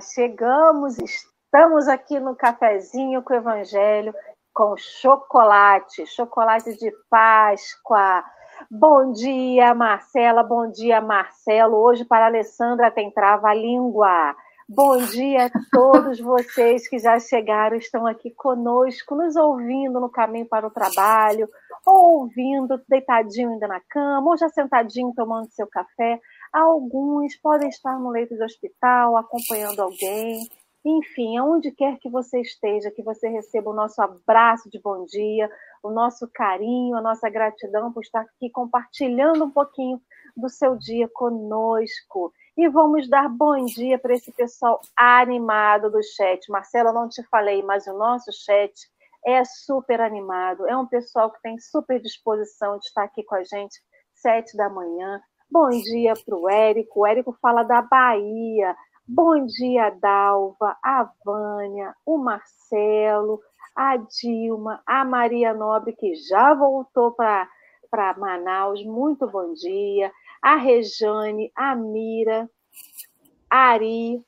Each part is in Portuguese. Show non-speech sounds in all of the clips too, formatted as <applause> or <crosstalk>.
Chegamos, estamos aqui no cafezinho com o Evangelho, com chocolate, chocolate de Páscoa. Bom dia, Marcela, bom dia, Marcelo. Hoje para a Alessandra tem trava-língua. Bom dia a todos vocês que já chegaram, estão aqui conosco, nos ouvindo no caminho para o trabalho, ou ouvindo deitadinho ainda na cama, ou já sentadinho tomando seu café. Alguns podem estar no leito de hospital, acompanhando alguém. Enfim, aonde quer que você esteja, que você receba o nosso abraço de bom dia, o nosso carinho, a nossa gratidão por estar aqui compartilhando um pouquinho do seu dia conosco. E vamos dar bom dia para esse pessoal animado do chat. Marcela, não te falei, mas o nosso chat é super animado. É um pessoal que tem super disposição de estar aqui com a gente sete da manhã. Bom dia para o Érico. O Érico fala da Bahia. Bom dia, Dalva, a Vânia, o Marcelo, a Dilma, a Maria Nobre, que já voltou para Manaus. Muito bom dia. A Rejane, a Mira, a Ari,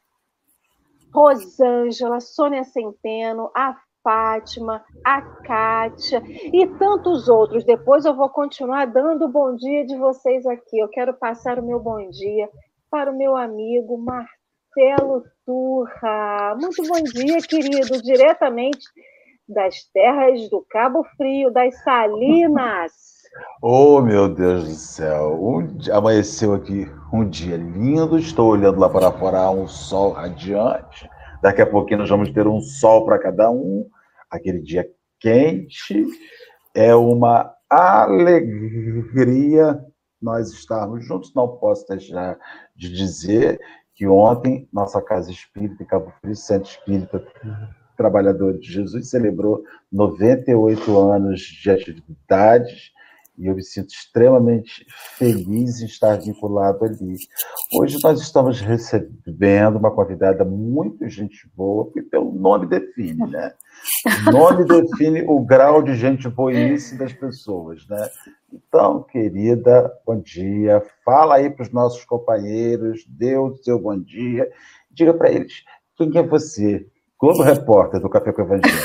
Rosângela, Sônia Centeno, a Fátima, a Kátia e tantos outros. Depois eu vou continuar dando o bom dia de vocês aqui. Eu quero passar o meu bom dia para o meu amigo Marcelo Turra. Muito bom dia, querido, diretamente das terras do Cabo Frio, das Salinas. Oh, meu Deus do céu! Um, amanheceu aqui um dia lindo. Estou olhando lá para fora, um sol radiante. Daqui a pouquinho nós vamos ter um sol para cada um aquele dia quente. É uma alegria nós estarmos juntos. Não posso deixar de dizer que ontem nossa Casa Espírita em Cabo Frio, Centro Espírita Trabalhador de Jesus, celebrou 98 anos de atividades e eu me sinto extremamente feliz em estar vinculado ali. Hoje nós estamos recebendo uma convidada muito gente boa, porque pelo nome define, né? O nome define o grau de gente boice das pessoas, né? Então, querida, bom dia. Fala aí para os nossos companheiros, o seu bom dia. Diga para eles quem é você, Globo Repórter do Café com Evangelho.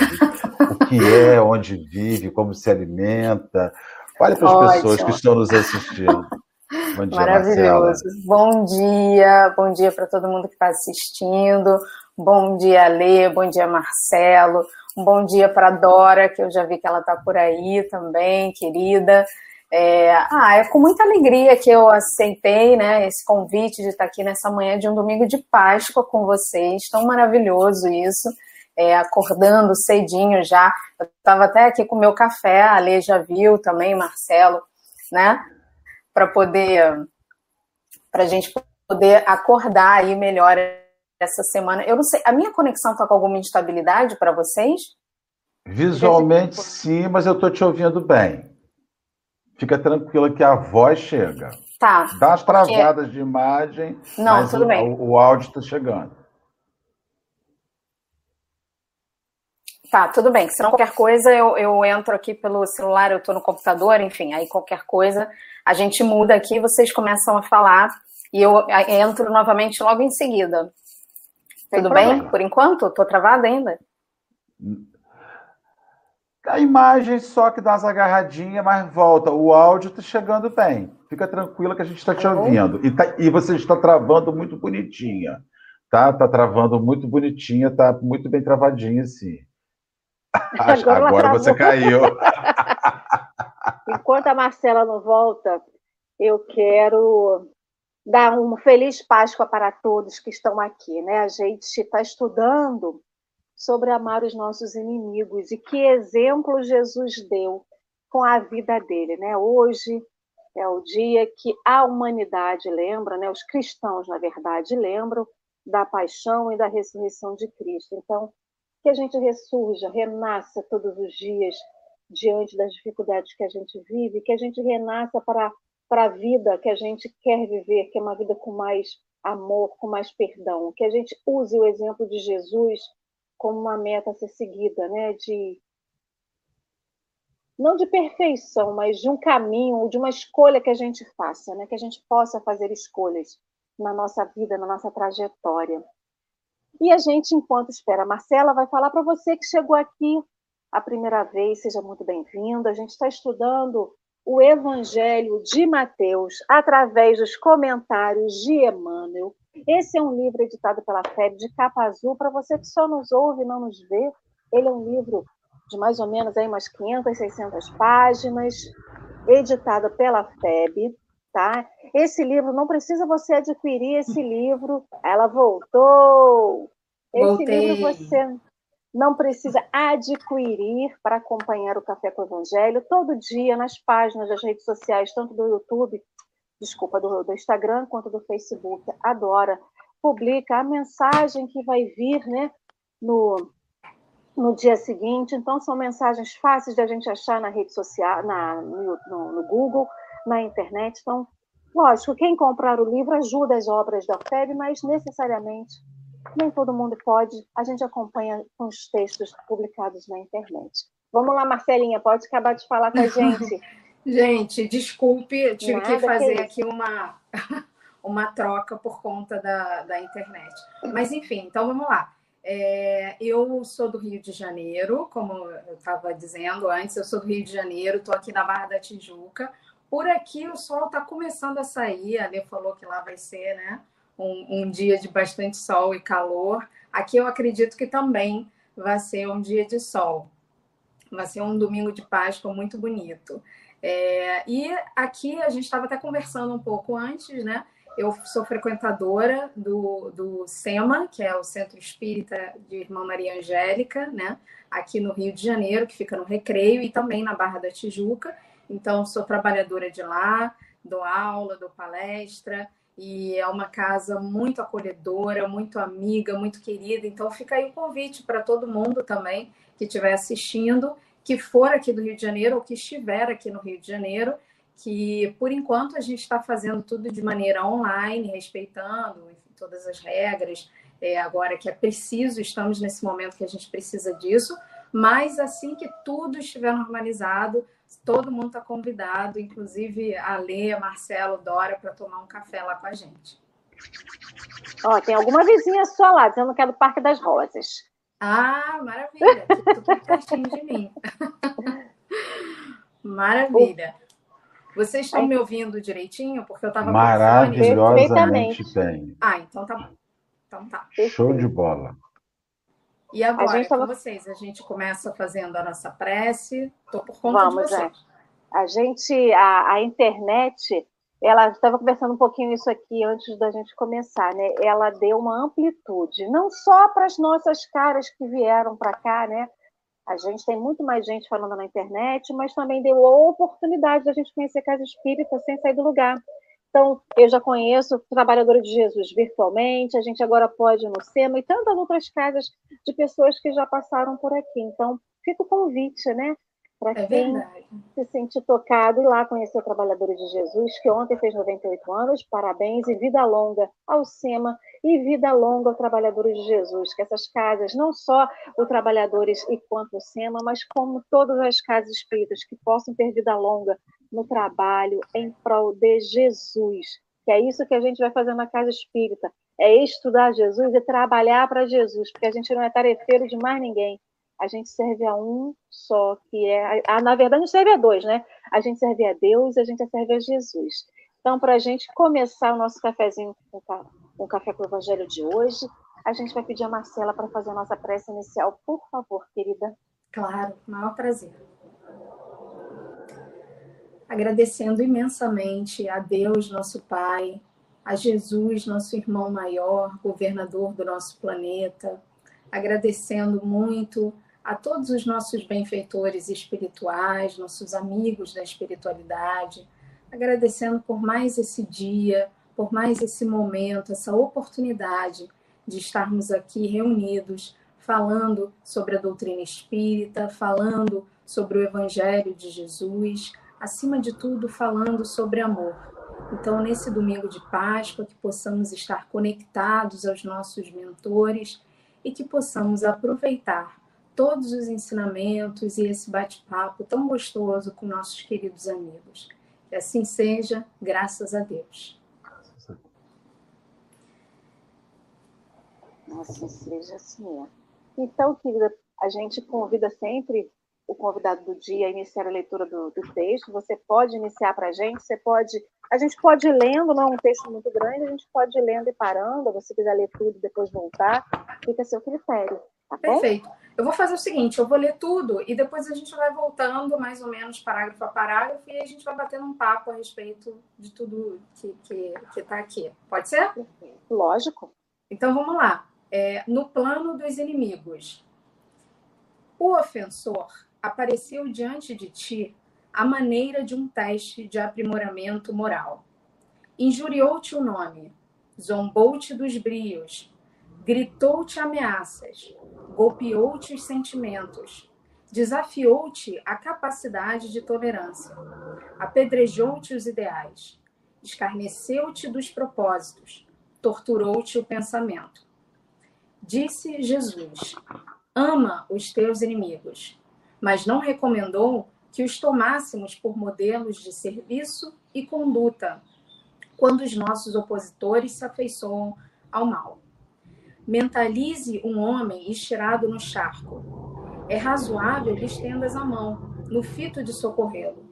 O que é, onde vive, como se alimenta, Fale para as Ótimo. pessoas que estão nos assistindo. <laughs> Bom dia, Maravilhoso. Marcela. Bom dia, bom dia para todo mundo que está assistindo. Bom dia, Lê, bom dia, Marcelo. Um bom dia para Dora, que eu já vi que ela está por aí também, querida. É, ah, é com muita alegria que eu aceitei né, esse convite de estar aqui nessa manhã de um domingo de Páscoa com vocês. Tão maravilhoso isso é, acordando cedinho já. Eu estava até aqui com o meu café, a Lê já viu também, Marcelo, né? Para poder, para a gente poder acordar aí melhor essa semana. Eu não sei, a minha conexão está com alguma instabilidade para vocês? Visualmente sim, mas eu estou te ouvindo bem. Fica tranquila que a voz chega. Tá. Dá as travadas porque... de imagem, não, tudo o, bem. o áudio está chegando. Tá, tudo bem. Se não qualquer coisa, eu, eu entro aqui pelo celular, eu estou no computador, enfim, aí qualquer coisa, a gente muda aqui, vocês começam a falar e eu entro novamente logo em seguida. Tudo bem? Por enquanto? Estou travada ainda? A imagem só que dá as agarradinhas, mas volta. O áudio está chegando bem. Fica tranquila que a gente está te uhum. ouvindo. E, tá, e você está travando muito bonitinha. Tá? Tá travando muito bonitinha, tá muito bem travadinha, sim. Agora, Agora você caiu. <laughs> Enquanto a Marcela não volta, eu quero dar uma feliz Páscoa para todos que estão aqui. Né? A gente está estudando sobre amar os nossos inimigos e que exemplo Jesus deu com a vida dele. Né? Hoje é o dia que a humanidade lembra, né? os cristãos, na verdade, lembram da paixão e da ressurreição de Cristo. Então, que a gente ressurja, renasça todos os dias diante das dificuldades que a gente vive, que a gente renasça para, para a vida que a gente quer viver, que é uma vida com mais amor, com mais perdão, que a gente use o exemplo de Jesus como uma meta a ser seguida, né? De não de perfeição, mas de um caminho, de uma escolha que a gente faça, né? Que a gente possa fazer escolhas na nossa vida, na nossa trajetória. E a gente, enquanto espera a Marcela, vai falar para você que chegou aqui a primeira vez, seja muito bem-vindo. A gente está estudando o Evangelho de Mateus através dos comentários de Emmanuel. Esse é um livro editado pela FEB de capa azul. Para você que só nos ouve e não nos vê, ele é um livro de mais ou menos aí umas 500, 600 páginas, editado pela FEB. Tá? Esse livro, não precisa você adquirir esse livro. Ela voltou. Esse Voltei. livro você não precisa adquirir para acompanhar o Café com o Evangelho todo dia nas páginas das redes sociais, tanto do YouTube, desculpa, do, do Instagram quanto do Facebook. Adora. Publica a mensagem que vai vir né, no, no dia seguinte. Então, são mensagens fáceis de a gente achar na rede social, na, no, no, no Google, na internet. Então, lógico, quem comprar o livro ajuda as obras da FEB, mas necessariamente nem todo mundo pode. A gente acompanha com os textos publicados na internet. Vamos lá, Marcelinha, pode acabar de falar com a gente. <laughs> gente, desculpe, tive Nada, que fazer que aqui uma, <laughs> uma troca por conta da, da internet. Mas, enfim, então vamos lá. É, eu sou do Rio de Janeiro, como eu estava dizendo antes, eu sou do Rio de Janeiro, estou aqui na Barra da Tijuca. Por aqui o sol está começando a sair, a Lê falou que lá vai ser, né? um, um dia de bastante sol e calor. Aqui eu acredito que também vai ser um dia de sol. Vai ser um domingo de Páscoa muito bonito. É, e aqui a gente estava até conversando um pouco antes, né? Eu sou frequentadora do, do SEMA, que é o Centro Espírita de Irmã Maria Angélica, né? Aqui no Rio de Janeiro, que fica no Recreio, e também na Barra da Tijuca. Então, sou trabalhadora de lá, dou aula, dou palestra, e é uma casa muito acolhedora, muito amiga, muito querida. Então fica aí o convite para todo mundo também que estiver assistindo, que for aqui do Rio de Janeiro ou que estiver aqui no Rio de Janeiro, que por enquanto a gente está fazendo tudo de maneira online, respeitando enfim, todas as regras. É, agora que é preciso, estamos nesse momento que a gente precisa disso, mas assim que tudo estiver normalizado, todo mundo está convidado, inclusive a Lê, Marcelo, Dora, para tomar um café lá com a gente. Ó, tem alguma vizinha sua lá, dizendo que é do Parque das Rosas. Ah, maravilha! Tudo pertinho de mim. <laughs> maravilha. Vocês estão me ouvindo direitinho? Porque eu estava Maravilhosamente bem. Ah, então tá bom. Então tá. Show de bola. E agora, gente tava... com vocês, a gente começa fazendo a nossa prece. Estou por conta Vamos, de vocês. É. A gente, a, a internet, ela estava conversando um pouquinho isso aqui antes da gente começar, né? Ela deu uma amplitude, não só para as nossas caras que vieram para cá, né? A gente tem muito mais gente falando na internet, mas também deu a oportunidade da gente conhecer casa espírita sem sair do lugar. Então, eu já conheço Trabalhadora de Jesus virtualmente, a gente agora pode ir no SEMA e tantas outras casas de pessoas que já passaram por aqui. Então, fica o convite, né? Para é quem verdade. se sente tocado, ir lá conhecer o Trabalhadora de Jesus, que ontem fez 98 anos, parabéns, e vida longa ao SEMA e vida longa ao Trabalhadores de Jesus, que essas casas, não só o Trabalhadores e quanto o SEMA, mas como todas as casas espíritas que possam ter vida longa no trabalho em prol de Jesus, que é isso que a gente vai fazer na casa espírita, é estudar Jesus e trabalhar para Jesus, porque a gente não é tarefeiro de mais ninguém, a gente serve a um só, que é. A, na verdade, a gente serve a dois, né? A gente serve a Deus e a gente serve a Jesus. Então, para a gente começar o nosso cafezinho com o café com o Evangelho de hoje, a gente vai pedir a Marcela para fazer a nossa prece inicial, por favor, querida. Claro, maior prazer. Agradecendo imensamente a Deus, nosso Pai, a Jesus, nosso irmão maior, governador do nosso planeta, agradecendo muito a todos os nossos benfeitores espirituais, nossos amigos da espiritualidade, agradecendo por mais esse dia, por mais esse momento, essa oportunidade de estarmos aqui reunidos, falando sobre a doutrina espírita, falando sobre o Evangelho de Jesus, acima de tudo, falando sobre amor. Então, nesse domingo de Páscoa, que possamos estar conectados aos nossos mentores e que possamos aproveitar todos os ensinamentos e esse bate-papo tão gostoso com nossos queridos amigos. Que assim seja, graças a Deus. Assim seja, assim. Então, querida, a gente convida sempre o convidado do dia a iniciar a leitura do, do texto. Você pode iniciar para a gente, você pode. A gente pode ir lendo, não é um texto muito grande, a gente pode ir lendo e parando. Se você quiser ler tudo e depois voltar, fica a seu critério. Tá Perfeito. Eu vou fazer o seguinte: eu vou ler tudo e depois a gente vai voltando mais ou menos parágrafo a parágrafo e a gente vai batendo um papo a respeito de tudo que está que, que aqui. Pode ser? Lógico. Então vamos lá. É, no plano dos inimigos. O ofensor apareceu diante de ti à maneira de um teste de aprimoramento moral. Injuriou-te o nome, zombou-te dos brios, gritou-te ameaças, golpeou-te os sentimentos, desafiou-te a capacidade de tolerância, apedrejou-te os ideais, escarneceu-te dos propósitos, torturou-te o pensamento. Disse Jesus: Ama os teus inimigos, mas não recomendou que os tomássemos por modelos de serviço e conduta quando os nossos opositores se afeiçoam ao mal. Mentalize um homem estirado no charco. É razoável lhe estendas a mão, no fito de socorrê-lo.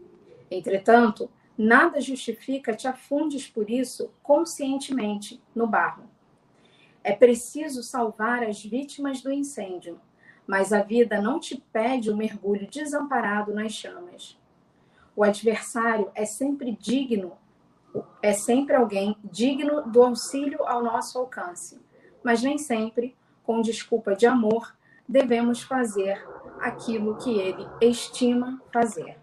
Entretanto, nada justifica te afundes por isso conscientemente no barro. É preciso salvar as vítimas do incêndio, mas a vida não te pede o um mergulho desamparado nas chamas. O adversário é sempre digno, é sempre alguém digno do auxílio ao nosso alcance, mas nem sempre, com desculpa de amor, devemos fazer aquilo que ele estima fazer.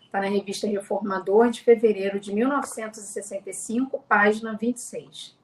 Está na revista Reformador de fevereiro de 1965, página 26.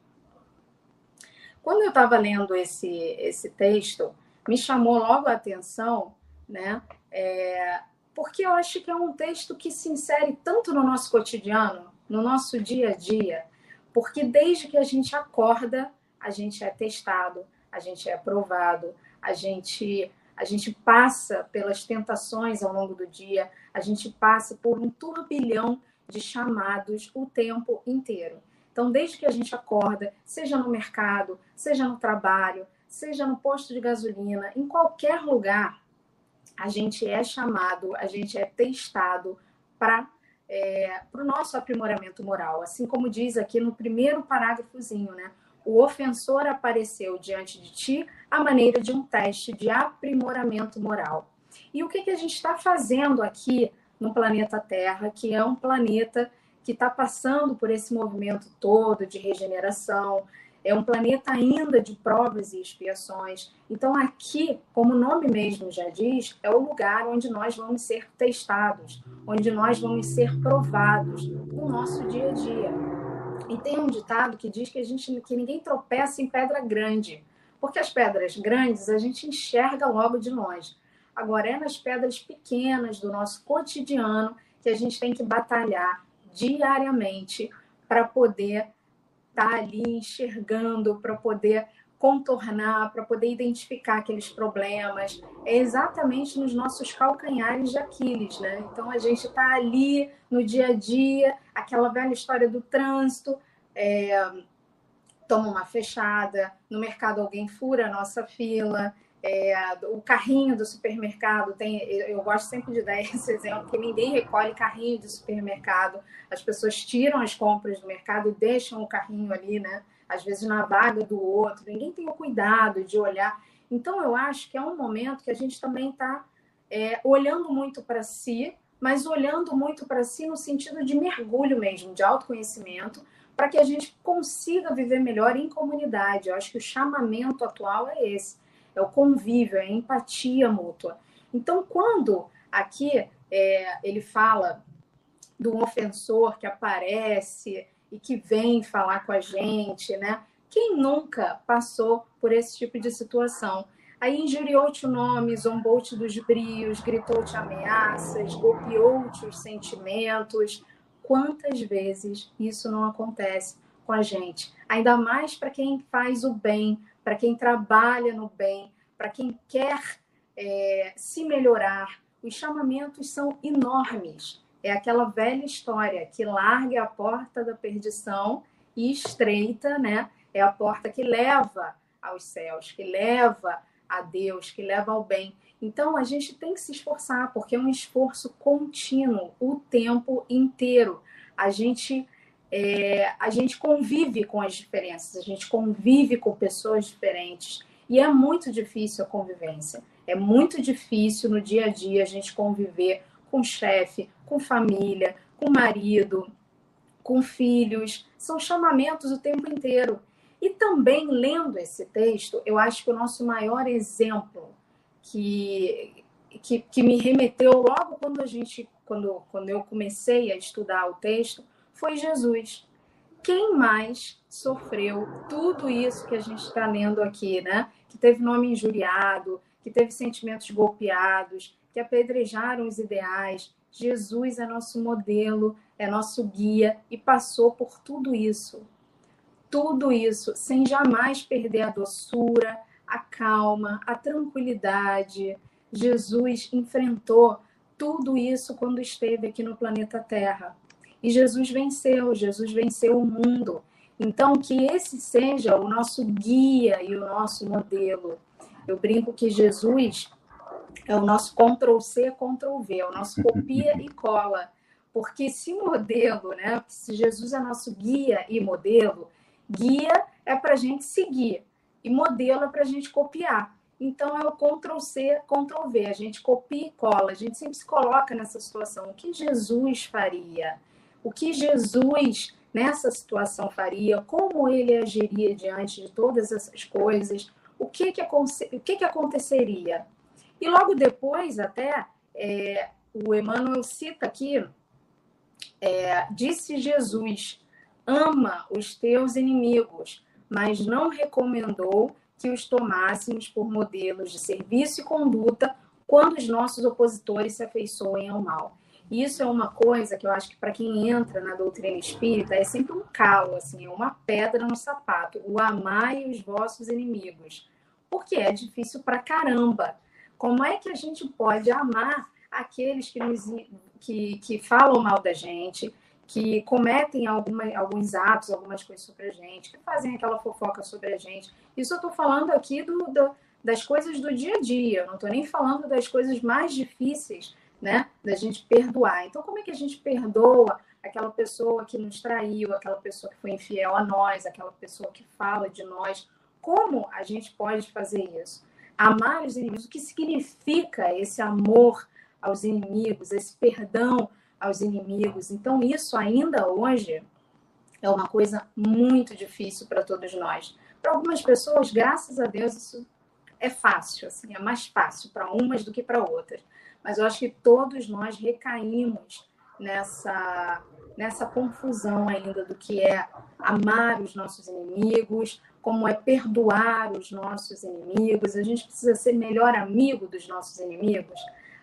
Quando eu estava lendo esse, esse texto, me chamou logo a atenção, né? É, porque eu acho que é um texto que se insere tanto no nosso cotidiano, no nosso dia a dia, porque desde que a gente acorda, a gente é testado, a gente é aprovado, a gente a gente passa pelas tentações ao longo do dia, a gente passa por um turbilhão de chamados o tempo inteiro. Então, desde que a gente acorda, seja no mercado, seja no trabalho, seja no posto de gasolina, em qualquer lugar, a gente é chamado, a gente é testado para é, o nosso aprimoramento moral. Assim como diz aqui no primeiro parágrafozinho, né? O ofensor apareceu diante de ti à maneira de um teste de aprimoramento moral. E o que, que a gente está fazendo aqui no planeta Terra, que é um planeta que está passando por esse movimento todo de regeneração, é um planeta ainda de provas e expiações. Então, aqui, como o nome mesmo já diz, é o lugar onde nós vamos ser testados, onde nós vamos ser provados no nosso dia a dia. E tem um ditado que diz que a gente que ninguém tropeça em pedra grande, porque as pedras grandes a gente enxerga logo de longe. Agora é nas pedras pequenas do nosso cotidiano que a gente tem que batalhar diariamente para poder estar tá ali enxergando, para poder contornar, para poder identificar aqueles problemas. É exatamente nos nossos calcanhares de Aquiles, né? Então a gente está ali no dia a dia, aquela velha história do trânsito, é, toma uma fechada, no mercado alguém fura a nossa fila, é, o carrinho do supermercado tem, eu gosto sempre de dar <laughs> esse exemplo, que ninguém recolhe carrinho de supermercado, as pessoas tiram as compras do mercado e deixam o carrinho ali, né? Às vezes na vaga do outro, ninguém tem o cuidado de olhar. Então eu acho que é um momento que a gente também está é, olhando muito para si, mas olhando muito para si no sentido de mergulho mesmo, de autoconhecimento, para que a gente consiga viver melhor em comunidade. Eu acho que o chamamento atual é esse é o convívio, é a empatia mútua. Então, quando aqui é, ele fala do ofensor que aparece e que vem falar com a gente, né? Quem nunca passou por esse tipo de situação? Aí injuriou-te o nome, zombou-te dos brios, gritou-te ameaças, golpeou-te os sentimentos. Quantas vezes isso não acontece com a gente? Ainda mais para quem faz o bem, para quem trabalha no bem, para quem quer é, se melhorar. Os chamamentos são enormes. É aquela velha história que larga a porta da perdição e estreita, né? É a porta que leva aos céus, que leva a Deus, que leva ao bem. Então a gente tem que se esforçar, porque é um esforço contínuo, o tempo inteiro. A gente é, a gente convive com as diferenças, a gente convive com pessoas diferentes e é muito difícil a convivência. É muito difícil no dia a dia a gente conviver com chefe, com família, com marido, com filhos. São chamamentos o tempo inteiro. E também lendo esse texto, eu acho que o nosso maior exemplo que, que, que me remeteu logo quando a gente, quando, quando eu comecei a estudar o texto, foi Jesus. Quem mais sofreu tudo isso que a gente está lendo aqui, né? Que teve nome injuriado, que teve sentimentos golpeados, que apedrejaram os ideais. Jesus é nosso modelo, é nosso guia e passou por tudo isso. Tudo isso sem jamais perder a doçura, a calma, a tranquilidade. Jesus enfrentou tudo isso quando esteve aqui no planeta Terra. E Jesus venceu, Jesus venceu o mundo. Então, que esse seja o nosso guia e o nosso modelo. Eu brinco que Jesus é o nosso Ctrl-C, Ctrl-V, é o nosso <laughs> copia e cola. Porque se modelo, né? Se Jesus é nosso guia e modelo, guia é para a gente seguir e modelo é para a gente copiar. Então é o Ctrl-C, Ctrl-V. A gente copia e cola, a gente sempre se coloca nessa situação. O que Jesus faria? O que Jesus nessa situação faria, como ele agiria diante de todas essas coisas, o que que, o que, que aconteceria. E logo depois, até, é, o Emmanuel cita aqui, é, disse Jesus, ama os teus inimigos, mas não recomendou que os tomássemos por modelos de serviço e conduta quando os nossos opositores se afeiçoem ao mal. Isso é uma coisa que eu acho que para quem entra na doutrina espírita é sempre um calo, assim, é uma pedra no sapato. O amai os vossos inimigos. Porque é difícil para caramba. Como é que a gente pode amar aqueles que, nos, que, que falam mal da gente, que cometem alguma, alguns atos, algumas coisas sobre a gente, que fazem aquela fofoca sobre a gente? Isso eu estou falando aqui do, do, das coisas do dia a dia, eu não estou nem falando das coisas mais difíceis né? Da gente perdoar. Então, como é que a gente perdoa aquela pessoa que nos traiu, aquela pessoa que foi infiel a nós, aquela pessoa que fala de nós? Como a gente pode fazer isso? Amar os inimigos, o que significa esse amor aos inimigos, esse perdão aos inimigos? Então, isso ainda hoje é uma coisa muito difícil para todos nós. Para algumas pessoas, graças a Deus, isso é fácil, assim, é mais fácil para umas do que para outras mas eu acho que todos nós recaímos nessa, nessa confusão ainda do que é amar os nossos inimigos, como é perdoar os nossos inimigos. A gente precisa ser melhor amigo dos nossos inimigos.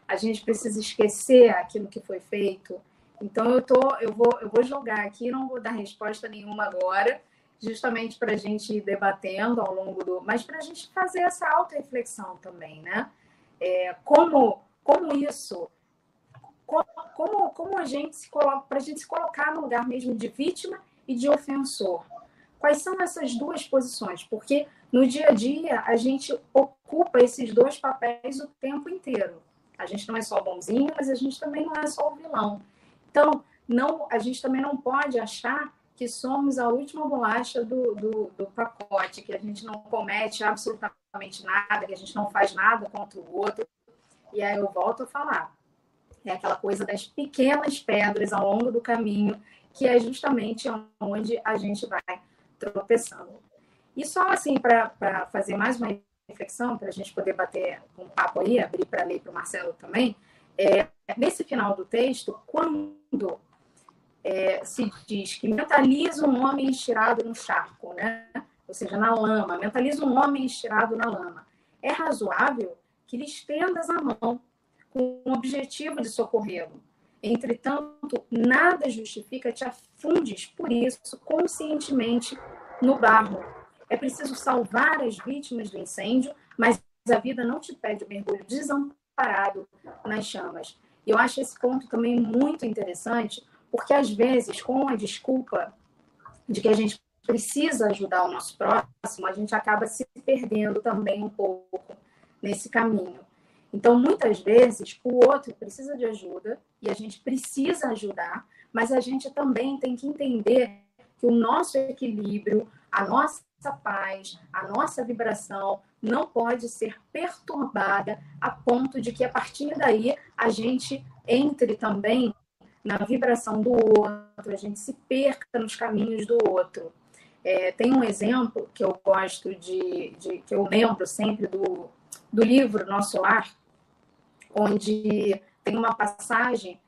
A gente precisa esquecer aquilo que foi feito. Então eu tô, eu vou, eu vou jogar aqui, não vou dar resposta nenhuma agora, justamente para a gente ir debatendo ao longo do, mas para a gente fazer essa auto-reflexão também, né? É, como como isso, como, como a gente se coloca, para a gente se colocar no lugar mesmo de vítima e de ofensor. Quais são essas duas posições? Porque no dia a dia a gente ocupa esses dois papéis o tempo inteiro. A gente não é só bonzinho, mas a gente também não é só o vilão. Então, não, a gente também não pode achar que somos a última bolacha do, do, do, pacote, que a gente não comete absolutamente nada, que a gente não faz nada contra o outro, e aí eu volto a falar. É aquela coisa das pequenas pedras ao longo do caminho, que é justamente onde a gente vai tropeçando. E só assim, para fazer mais uma reflexão, para a gente poder bater um papo aí, abrir para ler para o Marcelo também, é, nesse final do texto, quando é, se diz que mentaliza um homem estirado no charco, né? ou seja, na lama, mentaliza um homem estirado na lama. É razoável que lhe estendas a mão com o objetivo de socorrê-lo. Entretanto, nada justifica te afundes por isso conscientemente no barro. É preciso salvar as vítimas do incêndio, mas a vida não te pede o mergulho desamparado nas chamas. Eu acho esse ponto também muito interessante, porque às vezes, com a desculpa de que a gente precisa ajudar o nosso próximo, a gente acaba se perdendo também um pouco nesse caminho. Então, muitas vezes, o outro precisa de ajuda e a gente precisa ajudar, mas a gente também tem que entender que o nosso equilíbrio, a nossa paz, a nossa vibração não pode ser perturbada a ponto de que a partir daí a gente entre também na vibração do outro, a gente se perca nos caminhos do outro. É, tem um exemplo que eu gosto de, de, que eu lembro sempre do, do livro Nosso Lar, onde tem uma passagem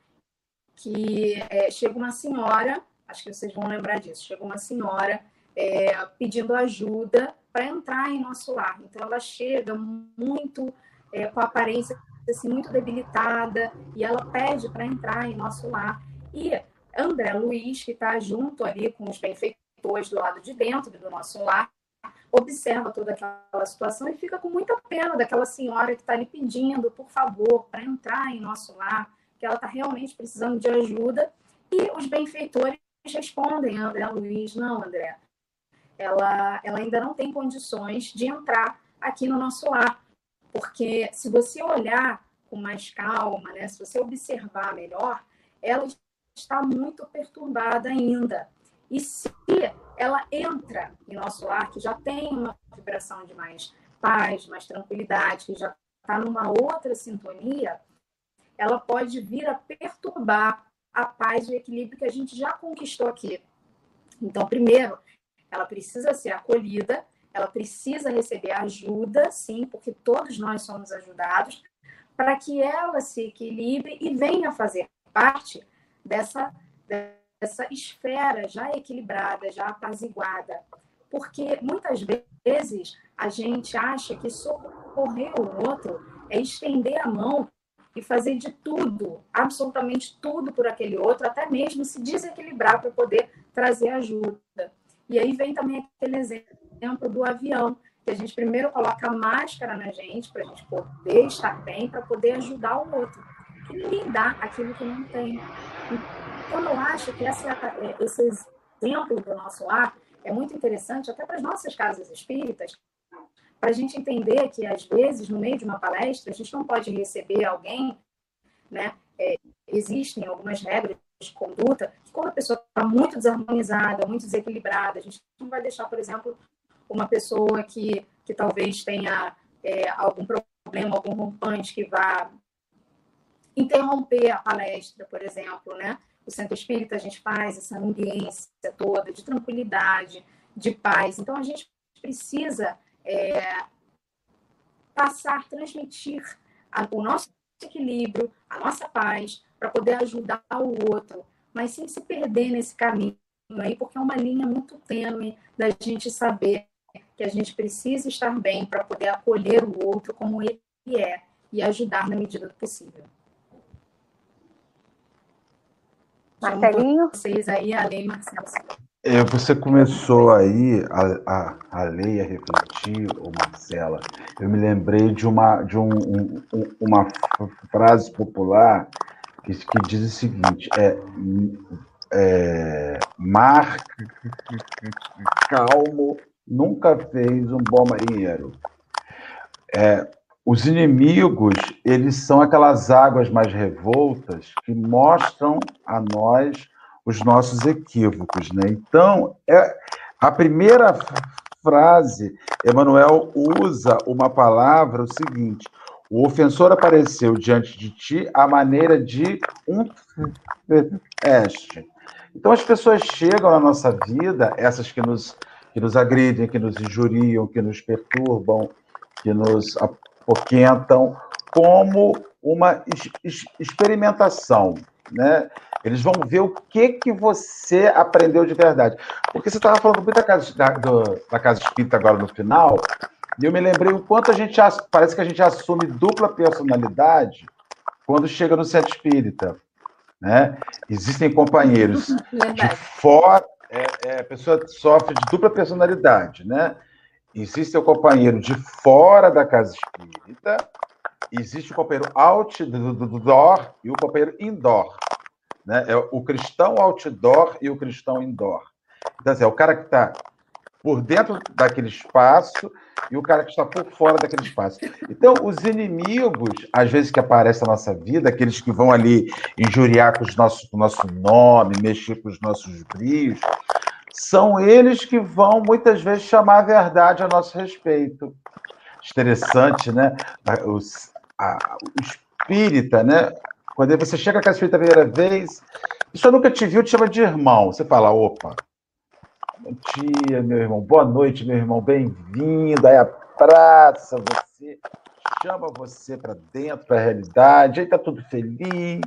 que é, chega uma senhora, acho que vocês vão lembrar disso, chega uma senhora é, pedindo ajuda para entrar em nosso lar. Então ela chega muito é, com a aparência assim, muito debilitada e ela pede para entrar em nosso lar. E André Luiz, que está junto ali com os benfeitores do lado de dentro do nosso lar, observa toda aquela situação e fica com muita pena daquela senhora que está ali pedindo, por favor, para entrar em nosso lar, que ela está realmente precisando de ajuda. E os benfeitores respondem André Luiz: não, André, ela, ela ainda não tem condições de entrar aqui no nosso lar. Porque se você olhar com mais calma, né, se você observar melhor, ela está muito perturbada ainda. E se ela entra em nosso lar, que já tem uma vibração de mais paz, mais tranquilidade, que já está numa outra sintonia, ela pode vir a perturbar a paz e o equilíbrio que a gente já conquistou aqui. Então, primeiro, ela precisa ser acolhida, ela precisa receber ajuda, sim, porque todos nós somos ajudados, para que ela se equilibre e venha fazer parte dessa, dessa esfera já equilibrada, já apaziguada. Porque muitas vezes a gente acha que socorrer o outro é estender a mão e fazer de tudo, absolutamente tudo por aquele outro, até mesmo se desequilibrar para poder trazer ajuda. E aí vem também aquele exemplo do avião, que a gente primeiro coloca a máscara na gente, para a gente poder estar bem, para poder ajudar o outro. Que ninguém dá aquilo que não tem. Então, eu acho que essa, é, esse exemplo do nosso lar é muito interessante, até para as nossas casas espíritas, para a gente entender que, às vezes, no meio de uma palestra, a gente não pode receber alguém, né? É, existem algumas regras de conduta, que quando a pessoa está muito desarmonizada, muito desequilibrada, a gente não vai deixar, por exemplo, uma pessoa que, que talvez tenha é, algum problema, algum rompante que vá interromper a palestra, por exemplo, né? O centro espírita a gente faz essa ambiência toda de tranquilidade, de paz. Então a gente precisa é, passar, transmitir a, o nosso equilíbrio, a nossa paz, para poder ajudar o outro, mas sem se perder nesse caminho aí, porque é uma linha muito tênue da gente saber que a gente precisa estar bem para poder acolher o outro como ele é e ajudar na medida do possível. Marcelinho? Vocês aí, a lei Marcelo. É, você começou aí a, a, a ler, a refletir, ô Marcela. Eu me lembrei de uma, de um, um, uma frase popular que, que diz o seguinte: é, é, mar calmo nunca fez um bom marinheiro. É, os inimigos, eles são aquelas águas mais revoltas que mostram a nós os nossos equívocos, né? Então, é, a primeira frase, Emmanuel usa uma palavra, o seguinte: o ofensor apareceu diante de ti à maneira de um teste. Então as pessoas chegam na nossa vida, essas que nos, que nos agridem, que nos injuriam, que nos perturbam, que nos apoquentam, como uma experimentação, né? Eles vão ver o que que você aprendeu de verdade. Porque você estava falando muito da casa, da, do, da casa espírita agora no final, e eu me lembrei o quanto a gente parece que a gente assume dupla personalidade quando chega no centro espírita. Né? Existem companheiros de fora, é, é, a pessoa sofre de dupla personalidade, né? Existe o companheiro de fora da casa espírita, existe o companheiro outdoor e o companheiro indoor. Né? É o cristão outdoor e o cristão indoor. Então, assim, é o cara que está por dentro daquele espaço e o cara que está por fora daquele espaço. Então, os inimigos, às vezes que aparecem na nossa vida, aqueles que vão ali injuriar com, os nossos, com o nosso nome, mexer com os nossos brios, são eles que vão muitas vezes chamar a verdade a nosso respeito. Interessante, né? O, a, o espírita, né? Quando você chega com a espírita a primeira vez, eu nunca te viu, te chama de irmão. Você fala, opa, bom dia, meu irmão, boa noite, meu irmão, bem-vindo. Aí abraça você, chama você para dentro, para a realidade, aí tá tudo feliz.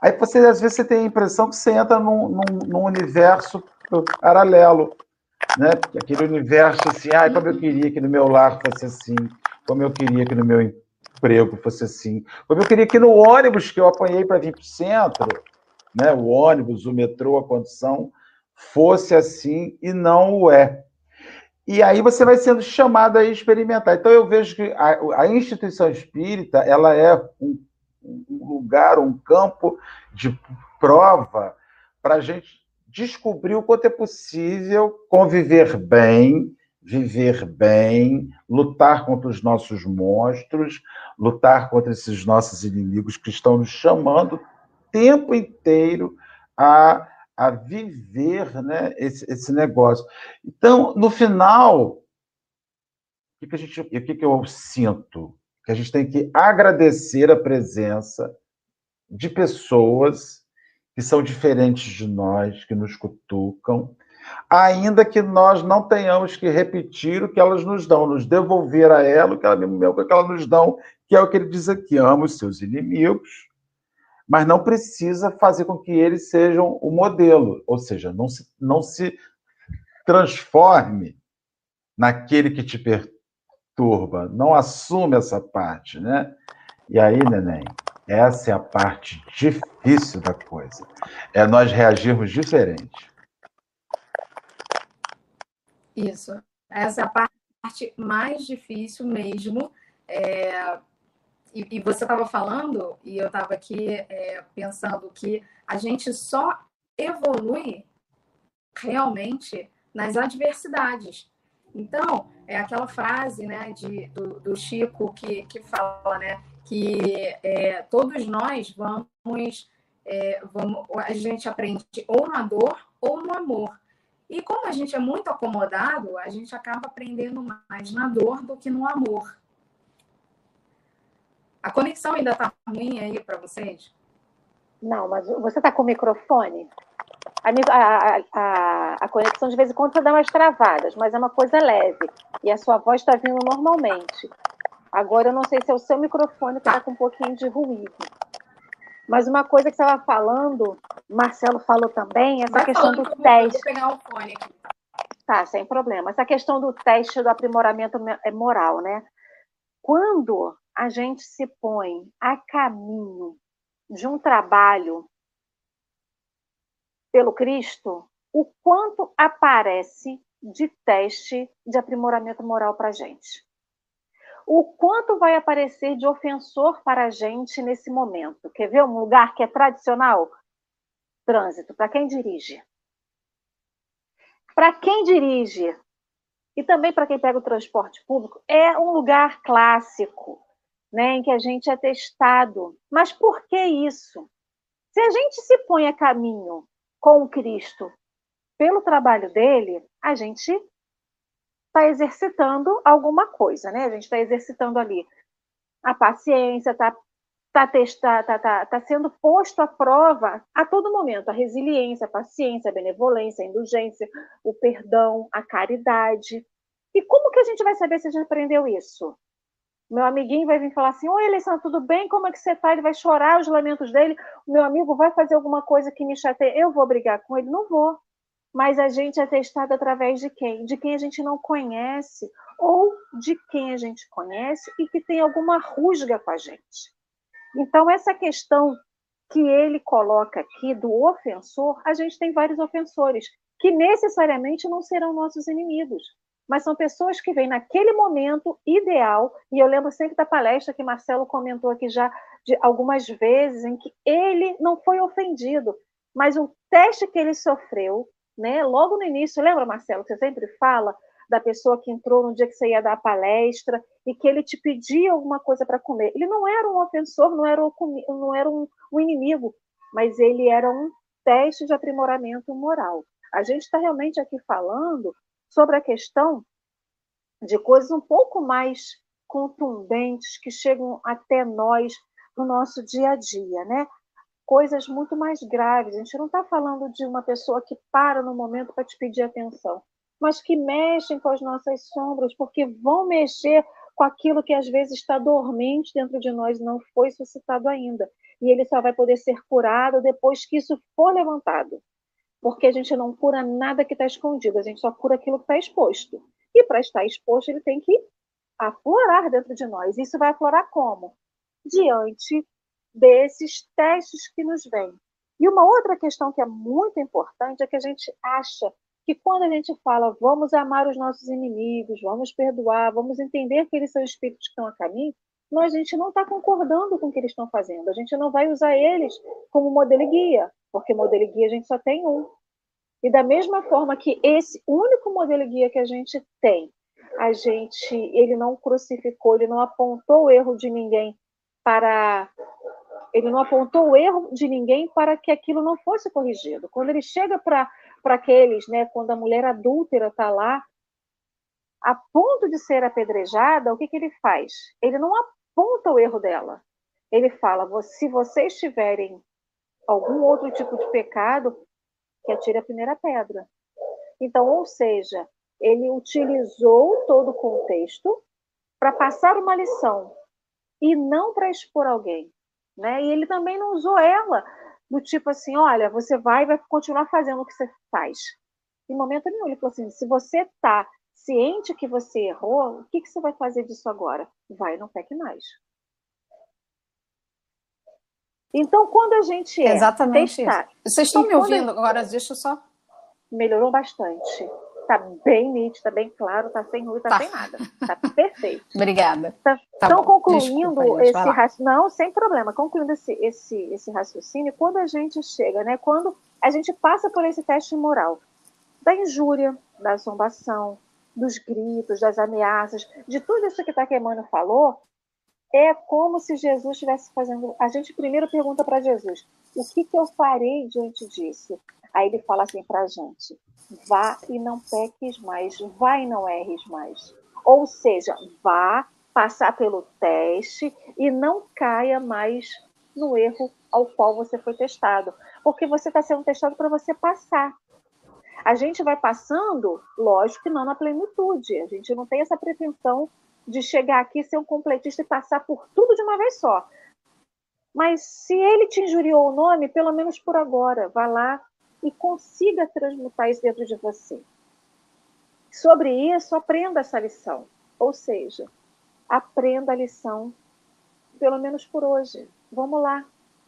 Aí você, às vezes, você tem a impressão que você entra num, num, num universo paralelo, né? Aquele universo assim, ai, como eu queria que no meu lar fosse assim, como eu queria que no meu emprego fosse assim, como eu queria que no ônibus que eu apanhei para vir para o centro, né? O ônibus, o metrô, a condição fosse assim e não o é. E aí você vai sendo chamado a experimentar. Então eu vejo que a, a instituição espírita ela é um, um lugar, um campo de prova para a gente descobrir o quanto é possível conviver bem, viver bem, lutar contra os nossos monstros, lutar contra esses nossos inimigos que estão nos chamando o tempo inteiro a, a viver né, esse, esse negócio. Então, no final, o que, que, a gente, o que, que eu sinto? Que a gente tem que agradecer a presença de pessoas que são diferentes de nós, que nos cutucam, ainda que nós não tenhamos que repetir o que elas nos dão, nos devolver a ela o que, ela, o que elas nos dão, que é o que ele diz aqui: ama os seus inimigos, mas não precisa fazer com que eles sejam o modelo, ou seja, não se, não se transforme naquele que te perturba, não assume essa parte, né? E aí, neném, essa é a parte difícil da coisa. É nós reagirmos diferente. Isso. Essa é a parte mais difícil mesmo. É... E, e, você estava falando, e eu estava aqui é, pensando que a gente só evolui realmente nas adversidades. Então, é aquela frase né, de, do, do Chico que, que fala, né? Que é, todos nós vamos, é, vamos, a gente aprende ou na dor ou no amor. E como a gente é muito acomodado, a gente acaba aprendendo mais na dor do que no amor. A conexão ainda está ruim aí para vocês? Não, mas você está com o microfone? A, a, a, a, conexão de vez em quando dá umas travadas, mas é uma coisa leve. E a sua voz está vindo normalmente. Agora eu não sei se é o seu microfone que está com um pouquinho de ruído. Mas uma coisa que você estava falando, Marcelo falou também, essa Vai questão do que teste. Vou pegar o fone aqui. Tá, sem problema. Essa questão do teste do aprimoramento é moral, né? Quando a gente se põe a caminho de um trabalho pelo Cristo, o quanto aparece de teste de aprimoramento moral para a gente o quanto vai aparecer de ofensor para a gente nesse momento. Quer ver um lugar que é tradicional? Trânsito, para quem dirige. Para quem dirige e também para quem pega o transporte público, é um lugar clássico, né, em que a gente é testado. Mas por que isso? Se a gente se põe a caminho com o Cristo pelo trabalho dele, a gente está exercitando alguma coisa, né? A gente está exercitando ali a paciência, está tá, tá, tá, tá, tá sendo posto à prova a todo momento a resiliência, a paciência, a benevolência, a indulgência, o perdão, a caridade. E como que a gente vai saber se a gente aprendeu isso? Meu amiguinho vai vir falar assim: Oi, Alessandro, tudo bem? Como é que você está? Ele vai chorar os lamentos dele. O meu amigo vai fazer alguma coisa que me chateia. Eu vou brigar com ele? Não vou mas a gente é testado através de quem? De quem a gente não conhece, ou de quem a gente conhece e que tem alguma rusga com a gente. Então, essa questão que ele coloca aqui do ofensor, a gente tem vários ofensores, que necessariamente não serão nossos inimigos, mas são pessoas que vêm naquele momento ideal, e eu lembro sempre da palestra que Marcelo comentou aqui já algumas vezes, em que ele não foi ofendido, mas o teste que ele sofreu né? Logo no início, lembra, Marcelo, você sempre fala da pessoa que entrou no dia que você ia dar a palestra e que ele te pedia alguma coisa para comer. Ele não era um ofensor, não era, um, não era um, um inimigo, mas ele era um teste de aprimoramento moral. A gente está realmente aqui falando sobre a questão de coisas um pouco mais contundentes que chegam até nós no nosso dia a dia, né? Coisas muito mais graves. A gente não está falando de uma pessoa que para no momento para te pedir atenção, mas que mexem com as nossas sombras, porque vão mexer com aquilo que às vezes está dormente dentro de nós não foi suscitado ainda. E ele só vai poder ser curado depois que isso for levantado. Porque a gente não cura nada que está escondido, a gente só cura aquilo que está exposto. E para estar exposto, ele tem que aflorar dentro de nós. Isso vai aflorar como? Diante desses testes que nos vêm. E uma outra questão que é muito importante é que a gente acha que quando a gente fala vamos amar os nossos inimigos, vamos perdoar, vamos entender que eles são espíritos que estão a caminho, nós, a gente não está concordando com o que eles estão fazendo. A gente não vai usar eles como modelo e guia, porque modelo e guia a gente só tem um. E da mesma forma que esse único modelo e guia que a gente tem, a gente, ele não crucificou, ele não apontou o erro de ninguém para ele não apontou o erro de ninguém para que aquilo não fosse corrigido. Quando ele chega para aqueles, né, quando a mulher adúltera está lá, a ponto de ser apedrejada, o que, que ele faz? Ele não aponta o erro dela. Ele fala: se vocês tiverem algum outro tipo de pecado, que atire a primeira pedra. Então, ou seja, ele utilizou todo o contexto para passar uma lição e não para expor alguém, né? E ele também não usou ela do tipo assim, olha, você vai vai continuar fazendo o que você faz. Em momento nenhum ele falou assim, se você está ciente que você errou, o que, que você vai fazer disso agora? Vai, não peque mais. Então, quando a gente é Exatamente testar, Vocês estão me ouvindo agora? Deixa eu só... Melhorou bastante. Tá bem nítido, tá bem claro, tá sem ruído, tá, tá. sem nada. Tá perfeito. <laughs> Obrigada. Tá, tá então, bom. concluindo Desculpa, esse raciocínio. Não, sem problema. Concluindo esse, esse, esse raciocínio, quando a gente chega, né? Quando a gente passa por esse teste moral da injúria, da zombação, dos gritos, das ameaças, de tudo isso que tá Emmanuel falou, é como se Jesus estivesse fazendo. A gente primeiro pergunta para Jesus: o que, que eu farei diante disso? Aí ele fala assim para a gente: vá e não peques mais, vá e não erres mais. Ou seja, vá passar pelo teste e não caia mais no erro ao qual você foi testado, porque você está sendo testado para você passar. A gente vai passando, lógico que não na plenitude. A gente não tem essa pretensão de chegar aqui, ser um completista e passar por tudo de uma vez só. Mas se ele te injuriou o nome, pelo menos por agora, vá lá e consiga transmutar isso dentro de você. Sobre isso, aprenda essa lição. Ou seja, aprenda a lição, pelo menos por hoje. Vamos lá,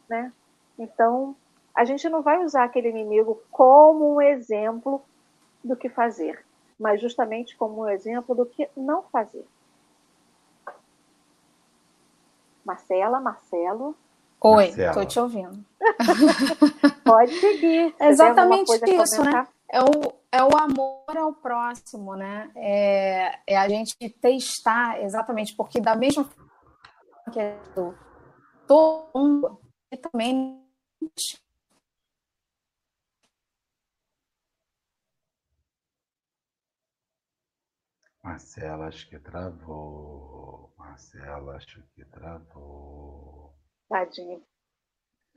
né? Então, a gente não vai usar aquele inimigo como um exemplo do que fazer, mas justamente como um exemplo do que não fazer. Marcela, Marcelo. Oi, estou te ouvindo. <laughs> Pode seguir. É exatamente isso, né? É o, é o amor ao próximo, né? É, é a gente testar exatamente, porque da mesma forma que todo mundo também Marcela, acho que travou. Marcela, acho que travou. Tadinho.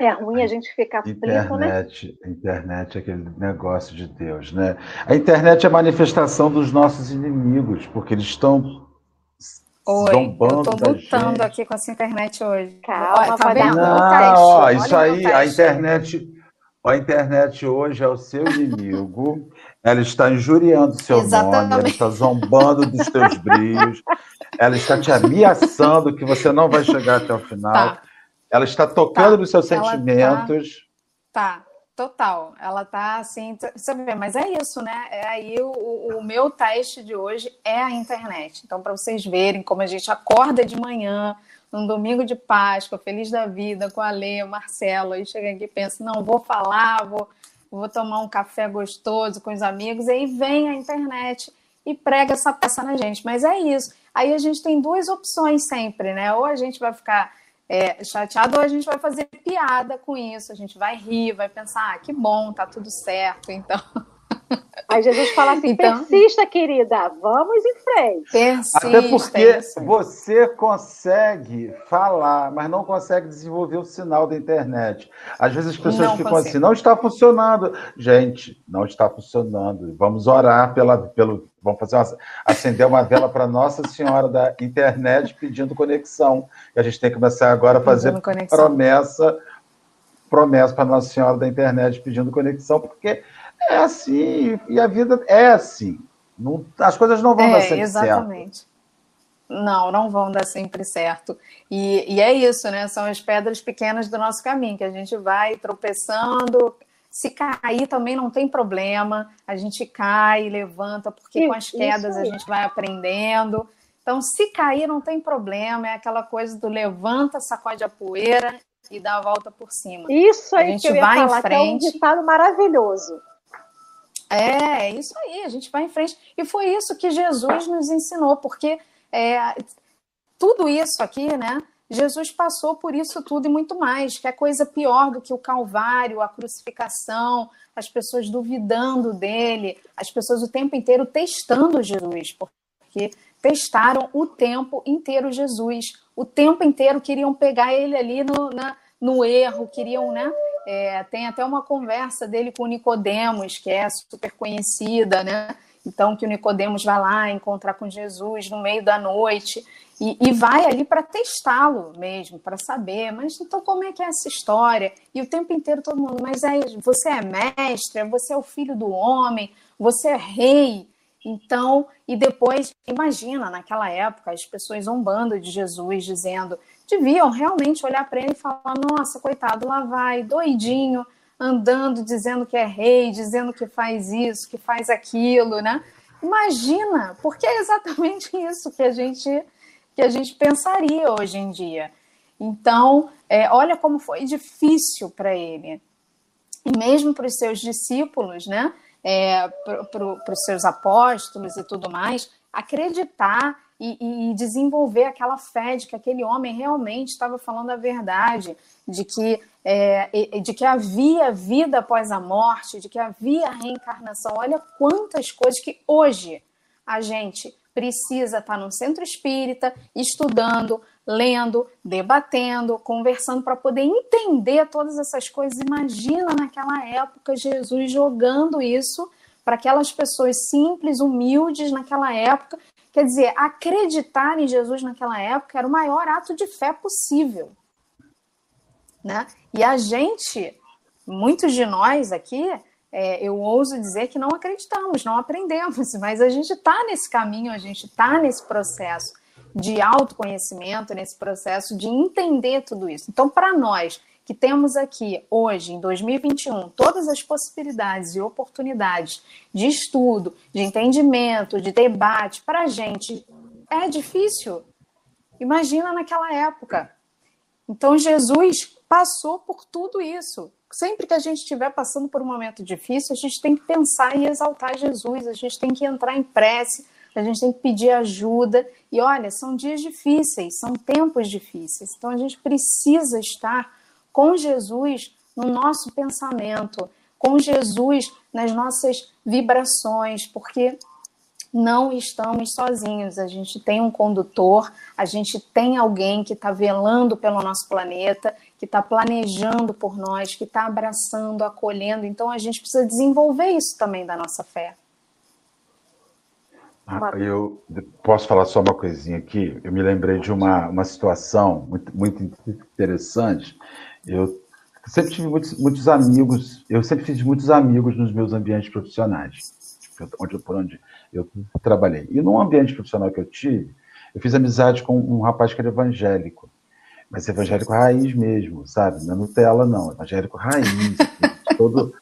É ruim a gente ficar aflito, internet, né? Internet é aquele negócio de Deus, né? A internet é a manifestação dos nossos inimigos, porque eles estão Oi, zombando eu tô lutando aqui com essa internet hoje. Calma, tá vendo? Não, ó, isso aí, a internet, a internet hoje é o seu inimigo. Ela está injuriando seu Exatamente. nome, ela está zombando dos teus <laughs> brilhos, ela está te ameaçando que você não vai chegar até o final. Tá. Ela está tocando tá. nos seus tá sentimentos. Tá. tá. total. Ela tá assim, você vê, mas é isso, né? É aí o, o meu teste de hoje é a internet. Então, para vocês verem como a gente acorda de manhã, num domingo de Páscoa, feliz da vida, com a Lê, o Marcelo, aí chega aqui e pensa, não, vou falar, vou vou tomar um café gostoso com os amigos, e aí vem a internet e prega essa peça na gente. Mas é isso. Aí a gente tem duas opções sempre, né? Ou a gente vai ficar é, chateado ou a gente vai fazer piada com isso, a gente vai rir, vai pensar, ah, que bom, tá tudo certo, então. Aí Jesus fala assim: então, persista, querida, vamos em frente. Persista, Até porque você consegue falar, mas não consegue desenvolver o sinal da internet. Às vezes as pessoas não ficam consigo. assim: não está funcionando. Gente, não está funcionando. Vamos orar pela, pelo. Vamos fazer uma, acender uma vela para Nossa Senhora da internet pedindo conexão. E a gente tem que começar agora a fazer promessa promessa para Nossa Senhora da internet pedindo conexão, porque é assim, e a vida é assim. Não, as coisas não vão é, dar sempre exatamente. certo. Não, não vão dar sempre certo. E, e é isso, né? São as pedras pequenas do nosso caminho, que a gente vai tropeçando. Se cair também não tem problema, a gente cai, levanta, porque com as quedas a gente vai aprendendo. Então, se cair, não tem problema, é aquela coisa do levanta, sacode a poeira e dá a volta por cima. Isso aí a gente que eu ia vai falar, em frente. que é um ditado maravilhoso. É, isso aí, a gente vai em frente. E foi isso que Jesus nos ensinou, porque é, tudo isso aqui, né? Jesus passou por isso tudo e muito mais, que é coisa pior do que o Calvário, a crucificação, as pessoas duvidando dele, as pessoas o tempo inteiro testando Jesus, porque testaram o tempo inteiro Jesus, o tempo inteiro queriam pegar ele ali no, na, no erro, queriam, né? É, tem até uma conversa dele com o Nicodemos, que é super conhecida, né? Então, que o Nicodemos vai lá encontrar com Jesus no meio da noite e, e vai ali para testá-lo mesmo, para saber, mas então como é que é essa história? E o tempo inteiro todo mundo, mas é, você é mestre, você é o filho do homem, você é rei. Então, e depois, imagina, naquela época, as pessoas zombando de Jesus, dizendo: deviam realmente olhar para ele e falar: nossa, coitado, lá vai, doidinho, andando, dizendo que é rei, dizendo que faz isso, que faz aquilo, né? Imagina, porque é exatamente <laughs> isso que a gente que a gente pensaria hoje em dia. Então, é, olha como foi difícil para ele. E mesmo para os seus discípulos, né? É, para os seus apóstolos e tudo mais, acreditar e, e, desenvolver aquela fé de que aquele homem realmente estava falando a verdade, de que, é, de que havia vida após a morte, de que havia reencarnação. Olha quantas coisas que hoje a gente precisa estar no centro espírita, estudando, lendo, debatendo, conversando para poder entender todas essas coisas. Imagina naquela época Jesus jogando isso para aquelas pessoas simples, humildes naquela época Quer dizer, acreditar em Jesus naquela época era o maior ato de fé possível. Né? E a gente, muitos de nós aqui, é, eu ouso dizer que não acreditamos, não aprendemos, mas a gente está nesse caminho, a gente está nesse processo de autoconhecimento, nesse processo de entender tudo isso. Então, para nós que temos aqui hoje, em 2021, todas as possibilidades e oportunidades de estudo, de entendimento, de debate, para a gente é difícil. Imagina naquela época. Então, Jesus passou por tudo isso. Sempre que a gente estiver passando por um momento difícil, a gente tem que pensar e exaltar Jesus, a gente tem que entrar em prece, a gente tem que pedir ajuda. E olha, são dias difíceis, são tempos difíceis. Então a gente precisa estar com Jesus no nosso pensamento, com Jesus nas nossas vibrações, porque não estamos sozinhos. A gente tem um condutor, a gente tem alguém que está velando pelo nosso planeta, que está planejando por nós, que está abraçando, acolhendo. Então a gente precisa desenvolver isso também da nossa fé. Ah, eu posso falar só uma coisinha aqui. Eu me lembrei de uma, uma situação muito, muito interessante. Eu sempre tive muitos, muitos amigos, eu sempre fiz muitos amigos nos meus ambientes profissionais, onde, por onde eu trabalhei. E num ambiente profissional que eu tive, eu fiz amizade com um rapaz que era evangélico, mas evangélico raiz mesmo, sabe? Não é Nutella, não, evangélico raiz, <laughs> todo,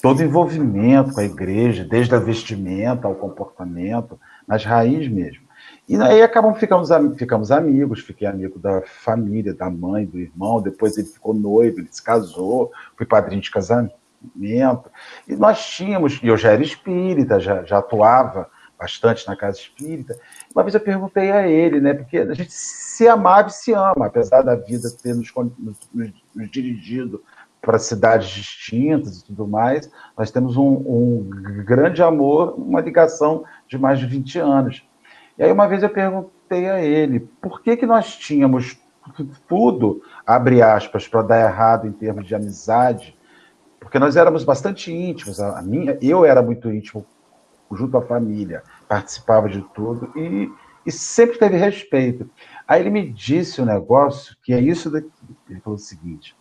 todo envolvimento com a igreja, desde a vestimenta ao comportamento, mas raiz mesmo. E aí acabamos ficamos, ficamos amigos, fiquei amigo da família, da mãe, do irmão, depois ele ficou noivo, ele se casou, fui padrinho de casamento. E nós tínhamos, e eu já era espírita, já, já atuava bastante na casa espírita. Uma vez eu perguntei a ele, né? Porque a gente se amava e se ama, apesar da vida ter nos, nos, nos dirigido para cidades distintas e tudo mais, nós temos um, um, grande amor, uma ligação de mais de 20 anos. E aí uma vez eu perguntei a ele, por que que nós tínhamos tudo, abre aspas, para dar errado em termos de amizade, porque nós éramos bastante íntimos, a minha, eu era muito íntimo junto à família, participava de tudo e, e sempre teve respeito. Aí ele me disse um negócio que é isso daqui. Ele falou o seguinte: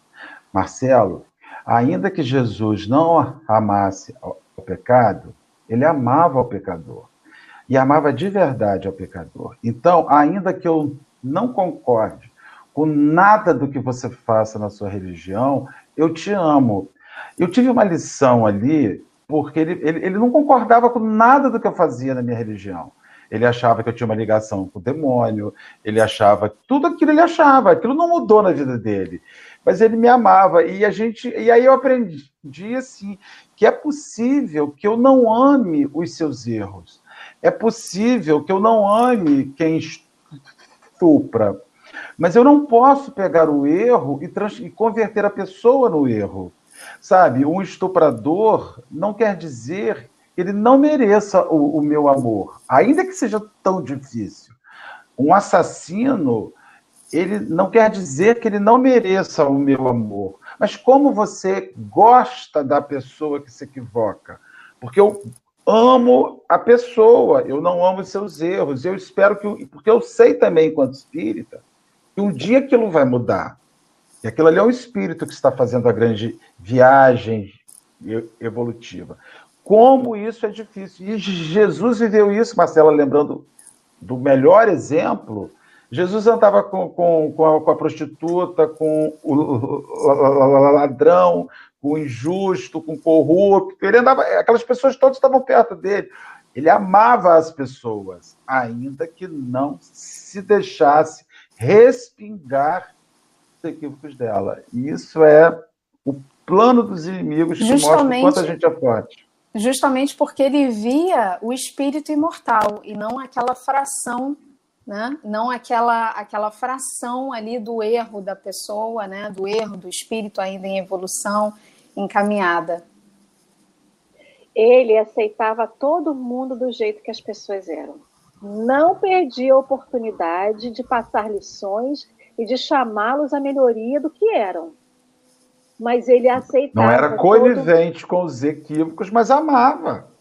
Marcelo, ainda que Jesus não amasse o pecado, ele amava o pecador. E amava de verdade ao pecador. Então, ainda que eu não concorde com nada do que você faça na sua religião, eu te amo. Eu tive uma lição ali, porque ele, ele, ele não concordava com nada do que eu fazia na minha religião. Ele achava que eu tinha uma ligação com o demônio, ele achava, tudo aquilo ele achava, aquilo não mudou na vida dele mas ele me amava e a gente e aí eu aprendi assim que é possível que eu não ame os seus erros é possível que eu não ame quem estupra mas eu não posso pegar o erro e, trans, e converter a pessoa no erro sabe? Um estuprador não quer dizer que ele não mereça o, o meu amor ainda que seja tão difícil. Um assassino ele não quer dizer que ele não mereça o meu amor, mas como você gosta da pessoa que se equivoca. Porque eu amo a pessoa, eu não amo os seus erros. Eu espero que. Porque eu sei também, enquanto espírita, que um dia aquilo vai mudar. E aquilo ali é o espírito que está fazendo a grande viagem evolutiva. Como isso é difícil. E Jesus viveu isso, Marcela, lembrando do melhor exemplo Jesus andava com, com, com, a, com a prostituta, com o ladrão, com o injusto, com o corrupto. Ele andava, aquelas pessoas todas estavam perto dele. Ele amava as pessoas, ainda que não se deixasse respingar os equívocos dela. E isso é o plano dos inimigos que Justamente... mostra quanto a gente é forte justamente porque ele via o espírito imortal e não aquela fração né? não aquela, aquela fração ali do erro da pessoa, né? do erro do espírito ainda em evolução, encaminhada. Ele aceitava todo mundo do jeito que as pessoas eram. Não perdia a oportunidade de passar lições e de chamá-los à melhoria do que eram. Mas ele aceitava. Não era conivente todo... com os equívocos, mas amava.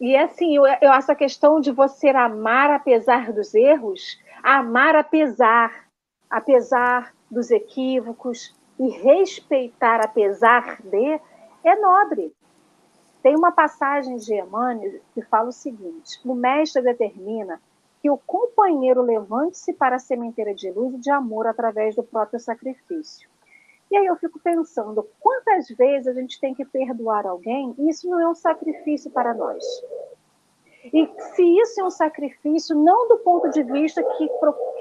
E assim, eu, eu acho a questão de você amar apesar dos erros, amar apesar, apesar dos equívocos e respeitar apesar de, é nobre. Tem uma passagem de Emmanuel que fala o seguinte: o mestre determina que o companheiro levante-se para a sementeira de luz e de amor através do próprio sacrifício. E aí eu fico pensando, quantas vezes a gente tem que perdoar alguém e isso não é um sacrifício para nós? E se isso é um sacrifício, não do ponto de vista que,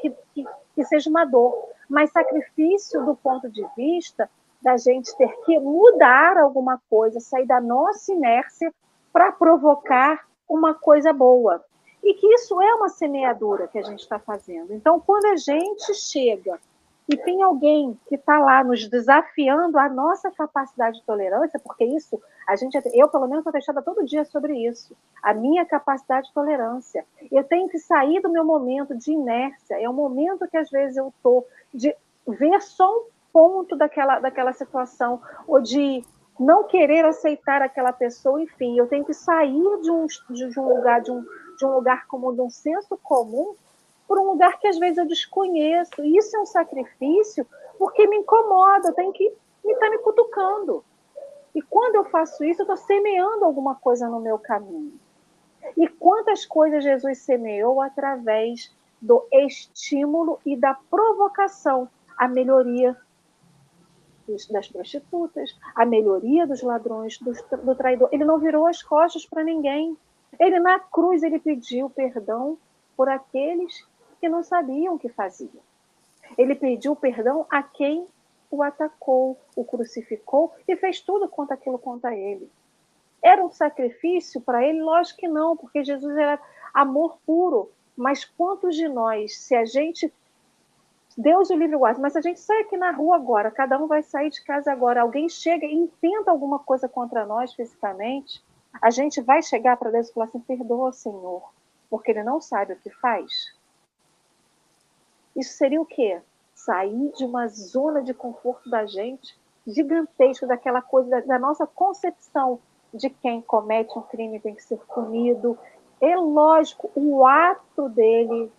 que, que, que seja uma dor, mas sacrifício do ponto de vista da gente ter que mudar alguma coisa, sair da nossa inércia para provocar uma coisa boa. E que isso é uma semeadura que a gente está fazendo. Então, quando a gente chega e tem alguém que está lá nos desafiando a nossa capacidade de tolerância, porque isso, a gente, eu pelo menos estou fechada todo dia sobre isso, a minha capacidade de tolerância. Eu tenho que sair do meu momento de inércia, é o momento que às vezes eu estou de ver só um ponto daquela, daquela situação, ou de não querer aceitar aquela pessoa, enfim, eu tenho que sair de um, de um lugar, de um, de um lugar comum, de um senso comum, por um lugar que às vezes eu desconheço. E isso é um sacrifício porque me incomoda, tenho que me estar tá me cutucando. E quando eu faço isso, eu estou semeando alguma coisa no meu caminho. E quantas coisas Jesus semeou através do estímulo e da provocação à melhoria das prostitutas, à melhoria dos ladrões, do, do traidor. Ele não virou as costas para ninguém. Ele na cruz ele pediu perdão por aqueles que não sabiam o que faziam. Ele pediu perdão a quem o atacou, o crucificou e fez tudo contra aquilo contra ele. Era um sacrifício para ele? Lógico que não, porque Jesus era amor puro. Mas quantos de nós, se a gente. Deus o livre guarda, mas a gente sai aqui na rua agora, cada um vai sair de casa agora, alguém chega e intenta alguma coisa contra nós fisicamente, a gente vai chegar para Deus e falar assim: perdoa, Senhor, porque ele não sabe o que faz. Isso seria o quê? Sair de uma zona de conforto da gente gigantesca, daquela coisa da, da nossa concepção de quem comete um crime tem que ser punido. É lógico, o ato dele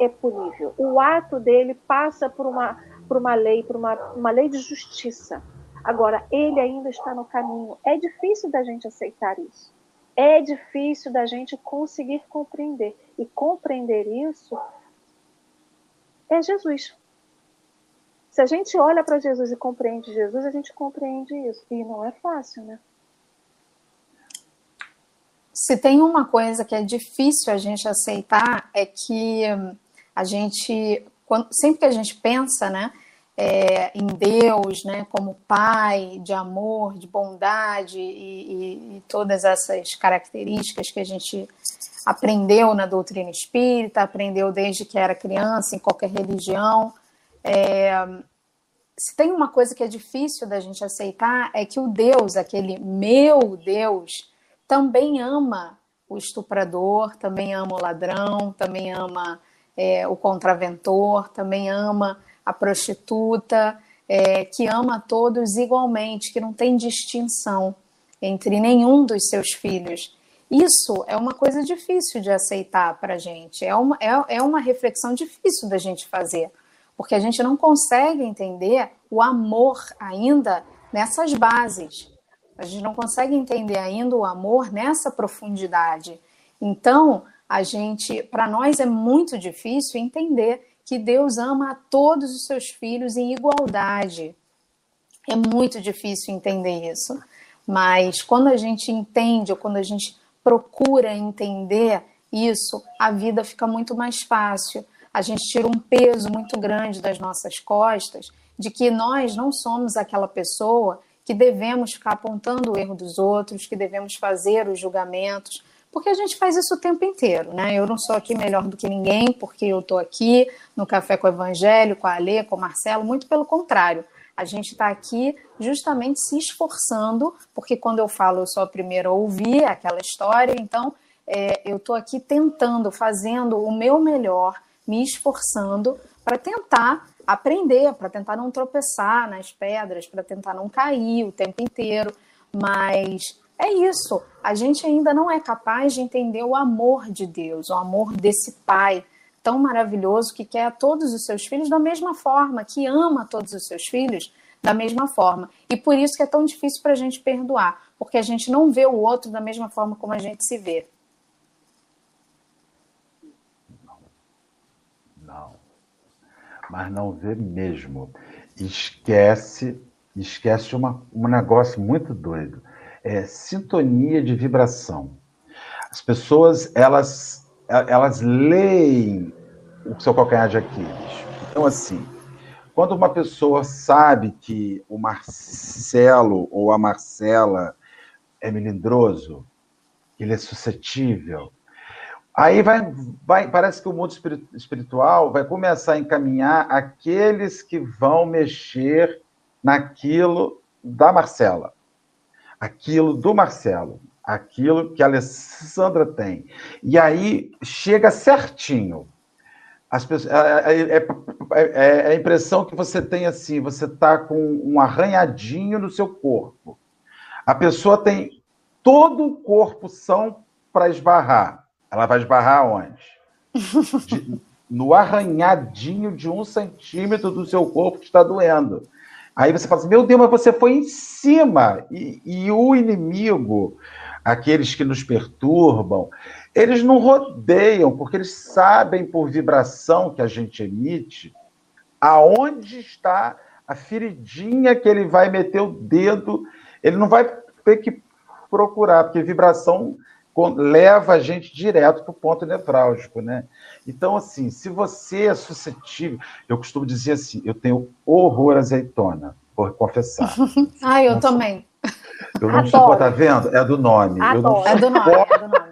é punível. O ato dele passa por uma, por uma lei, por uma, uma lei de justiça. Agora, ele ainda está no caminho. É difícil da gente aceitar isso. É difícil da gente conseguir compreender. E compreender isso é Jesus. Se a gente olha para Jesus e compreende Jesus, a gente compreende isso. E não é fácil, né? Se tem uma coisa que é difícil a gente aceitar, é que a gente, sempre que a gente pensa, né, é, em Deus, né, como Pai de amor, de bondade e, e, e todas essas características que a gente aprendeu na doutrina espírita, aprendeu desde que era criança, em qualquer religião. É, se tem uma coisa que é difícil da gente aceitar, é que o Deus, aquele meu Deus, também ama o estuprador, também ama o ladrão, também ama é, o contraventor, também ama a prostituta, é, que ama todos igualmente, que não tem distinção entre nenhum dos seus filhos. Isso é uma coisa difícil de aceitar para a gente, é uma, é, é uma reflexão difícil da gente fazer, porque a gente não consegue entender o amor ainda nessas bases. A gente não consegue entender ainda o amor nessa profundidade. Então, a gente, para nós é muito difícil entender que Deus ama a todos os seus filhos em igualdade. É muito difícil entender isso. Mas quando a gente entende ou quando a gente procura entender isso, a vida fica muito mais fácil. A gente tira um peso muito grande das nossas costas de que nós não somos aquela pessoa que devemos ficar apontando o erro dos outros, que devemos fazer os julgamentos, porque a gente faz isso o tempo inteiro, né? Eu não sou aqui melhor do que ninguém, porque eu estou aqui no Café com o Evangelho, com a Alê, com o Marcelo, muito pelo contrário. A gente está aqui justamente se esforçando, porque quando eu falo, eu sou a primeira a ouvir aquela história, então é, eu estou aqui tentando, fazendo o meu melhor, me esforçando para tentar aprender, para tentar não tropeçar nas pedras, para tentar não cair o tempo inteiro. Mas é isso, a gente ainda não é capaz de entender o amor de Deus, o amor desse Pai tão maravilhoso que quer a todos os seus filhos da mesma forma, que ama todos os seus filhos da mesma forma. E por isso que é tão difícil para a gente perdoar, porque a gente não vê o outro da mesma forma como a gente se vê. Não. Não. Mas não vê mesmo. Esquece, esquece uma, um negócio muito doido. É sintonia de vibração. As pessoas, elas elas leem o seu calcanhar de Aquiles. Então, assim, quando uma pessoa sabe que o Marcelo ou a Marcela é melindroso, ele é suscetível, aí vai, vai parece que o mundo espiritual vai começar a encaminhar aqueles que vão mexer naquilo da Marcela, aquilo do Marcelo aquilo que a Alessandra tem. E aí chega certinho. As pessoas, é, é, é, é a impressão que você tem assim, você está com um arranhadinho no seu corpo. A pessoa tem todo o corpo são para esbarrar. Ela vai esbarrar onde? De, no arranhadinho de um centímetro do seu corpo que está doendo. Aí você fala assim, meu Deus, mas você foi em cima. E, e o inimigo, aqueles que nos perturbam, eles não rodeiam, porque eles sabem por vibração que a gente emite aonde está a feridinha que ele vai meter o dedo. Ele não vai ter que procurar, porque vibração leva a gente direto para o ponto nevrálgico, né? Então, assim, se você é suscetível, eu costumo dizer assim, eu tenho horror azeitona, por confessar. <laughs> ah, eu não também. Eu não suporto, tá vendo? É do nome. Eu não é do nome, é do nome.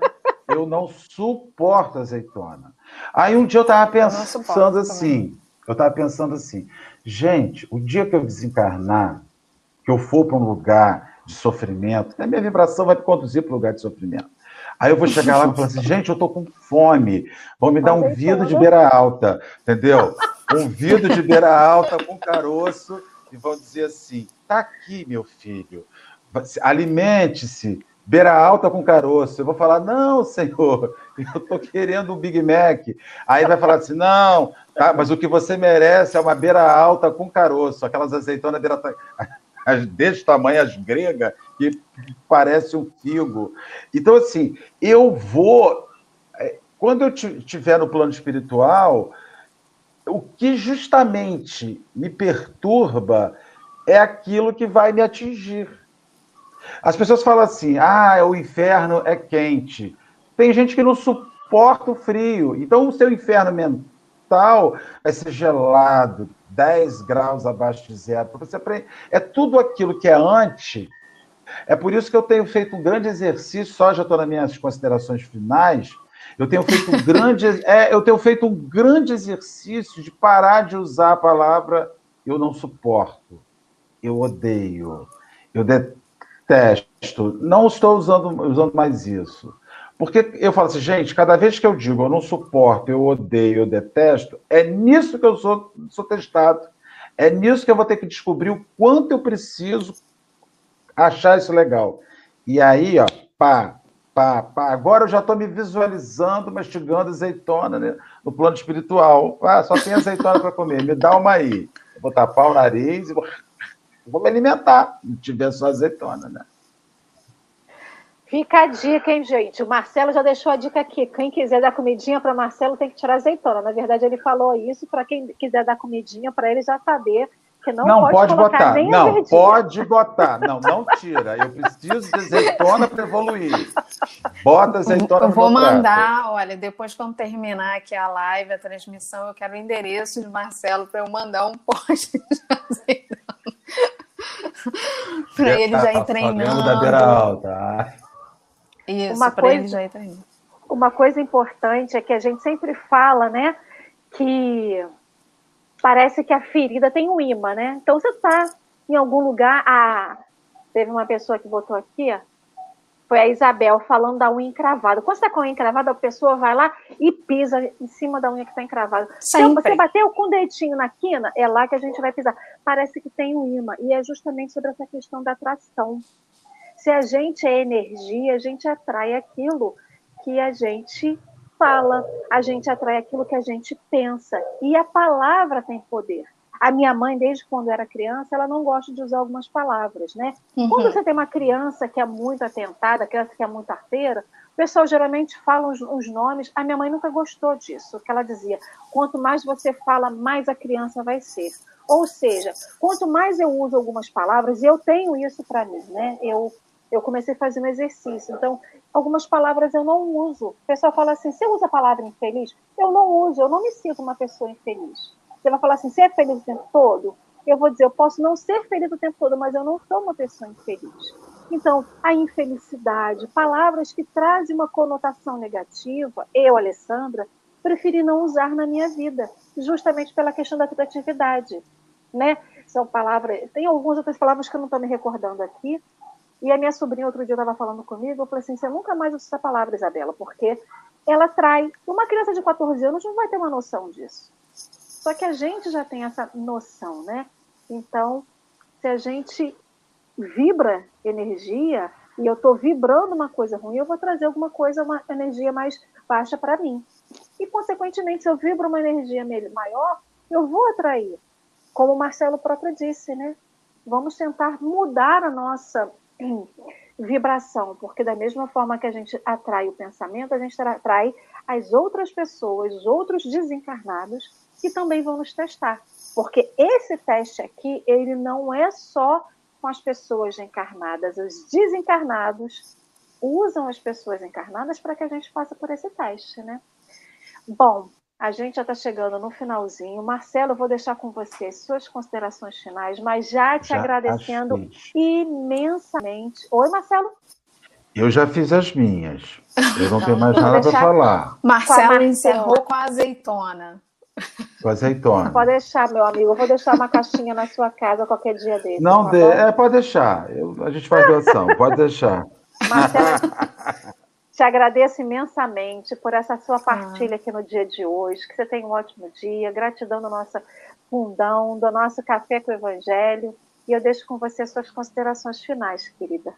Eu não suporto azeitona. Aí um dia eu estava pensando assim, também. eu estava pensando assim, gente, o dia que eu desencarnar, que eu for para um lugar de sofrimento, a minha vibração vai me conduzir para um lugar de sofrimento. Aí eu vou chegar lá e falar assim, <laughs> gente, eu tô com fome. Vão me dar um vidro de beira alta, entendeu? Um vidro de beira alta com caroço e vão dizer assim: tá aqui, meu filho, alimente-se, beira alta com caroço. Eu vou falar: não, senhor, eu tô querendo um Big Mac. Aí vai falar assim: não, tá, mas o que você merece é uma beira alta com caroço, aquelas azeitonas beira desse tamanho, as gregas, que parece um figo. Então, assim, eu vou. É, quando eu estiver no plano espiritual, o que justamente me perturba é aquilo que vai me atingir. As pessoas falam assim: ah, o inferno é quente. Tem gente que não suporta o frio. Então, o seu inferno mental vai ser gelado, 10 graus abaixo de zero. Você aprende... É tudo aquilo que é anti. É por isso que eu tenho feito um grande exercício, só já estou nas minhas considerações finais. Eu tenho feito um grande, <laughs> é, eu tenho feito um grande exercício de parar de usar a palavra eu não suporto, eu odeio, eu detesto. Não estou usando, usando mais isso. Porque eu falo assim, gente, cada vez que eu digo eu não suporto, eu odeio, eu detesto, é nisso que eu sou, sou testado. É nisso que eu vou ter que descobrir o quanto eu preciso achar isso legal. E aí, ó, pá, pá, pá. Agora eu já estou me visualizando mastigando azeitona né, no plano espiritual. Ah, só tem azeitona para comer, me dá uma aí. vou tapar o nariz e vou, <laughs> vou me alimentar, se tiver só azeitona, né? Fica a dica, hein, gente? O Marcelo já deixou a dica aqui. Quem quiser dar comidinha para Marcelo tem que tirar azeitona. Na verdade, ele falou isso para quem quiser dar comidinha para ele já saber que não, não pode, pode botar. não, pode botar. Não, não tira. Eu preciso de azeitona para evoluir. Bota azeitona Eu vou mandar, olha, depois quando terminar aqui a live, a transmissão, eu quero o endereço de Marcelo para eu mandar um <laughs> post de azeitona. para ele já ir treinando. da beira alta. Isso, uma coisa, Uma coisa importante é que a gente sempre fala, né, que parece que a ferida tem um imã, né? Então você está em algum lugar, ah, teve uma pessoa que botou aqui, foi a Isabel falando da unha encravada. Quando você está com a unha encravada, a pessoa vai lá e pisa em cima da unha que está encravada. Então, você bateu com o dedinho na quina, é lá que a gente vai pisar. Parece que tem um imã. E é justamente sobre essa questão da atração. Se a gente é energia, a gente atrai aquilo que a gente fala, a gente atrai aquilo que a gente pensa. E a palavra tem poder. A minha mãe, desde quando era criança, ela não gosta de usar algumas palavras, né? Uhum. Quando você tem uma criança que é muito atentada, criança que é muito arteira, o pessoal geralmente fala os, os, nomes. A minha mãe nunca gostou disso, que ela dizia: quanto mais você fala, mais a criança vai ser. Ou seja, quanto mais eu uso algumas palavras, e eu tenho isso para mim, né? Eu eu comecei fazendo exercício. Então, algumas palavras eu não uso. O pessoal fala assim: você usa a palavra infeliz? Eu não uso, eu não me sinto uma pessoa infeliz. Você vai falar assim: você é feliz o tempo todo? Eu vou dizer: eu posso não ser feliz o tempo todo, mas eu não sou uma pessoa infeliz. Então, a infelicidade, palavras que trazem uma conotação negativa, eu, Alessandra, preferi não usar na minha vida, justamente pela questão da criatividade. Né? São palavras, tem algumas outras palavras que eu não estou me recordando aqui, e a minha sobrinha outro dia estava falando comigo, eu falei assim, você nunca mais usa essa palavra, Isabela, porque ela trai. Uma criança de 14 anos não vai ter uma noção disso. Só que a gente já tem essa noção, né? Então, se a gente vibra energia e eu estou vibrando uma coisa ruim, eu vou trazer alguma coisa, uma energia mais baixa para mim. E, consequentemente, se eu vibro uma energia maior, eu vou atrair. Como o Marcelo próprio disse, né? Vamos tentar mudar a nossa vibração, porque da mesma forma que a gente atrai o pensamento, a gente atrai as outras pessoas, os outros desencarnados que também vão nos testar. Porque esse teste aqui, ele não é só com as pessoas encarnadas, os desencarnados, usam as pessoas encarnadas para que a gente passe por esse teste, né? Bom, a gente já está chegando no finalzinho. Marcelo, eu vou deixar com você suas considerações finais, mas já te já agradecendo imensamente. Oi, Marcelo? Eu já fiz as minhas. Eu não tenho mais nada para falar. Marcelo encerrou com a azeitona. Com azeitona. Pode deixar, meu amigo. Eu vou deixar uma caixinha na sua casa qualquer dia desse. Não, tá de... é, pode deixar. Eu, a gente faz doação. pode deixar. Marcelo, te agradeço imensamente por essa sua partilha aqui no dia de hoje. Que você tenha um ótimo dia. Gratidão do nosso fundão, do nosso Café com o Evangelho. E eu deixo com você suas considerações finais, querida.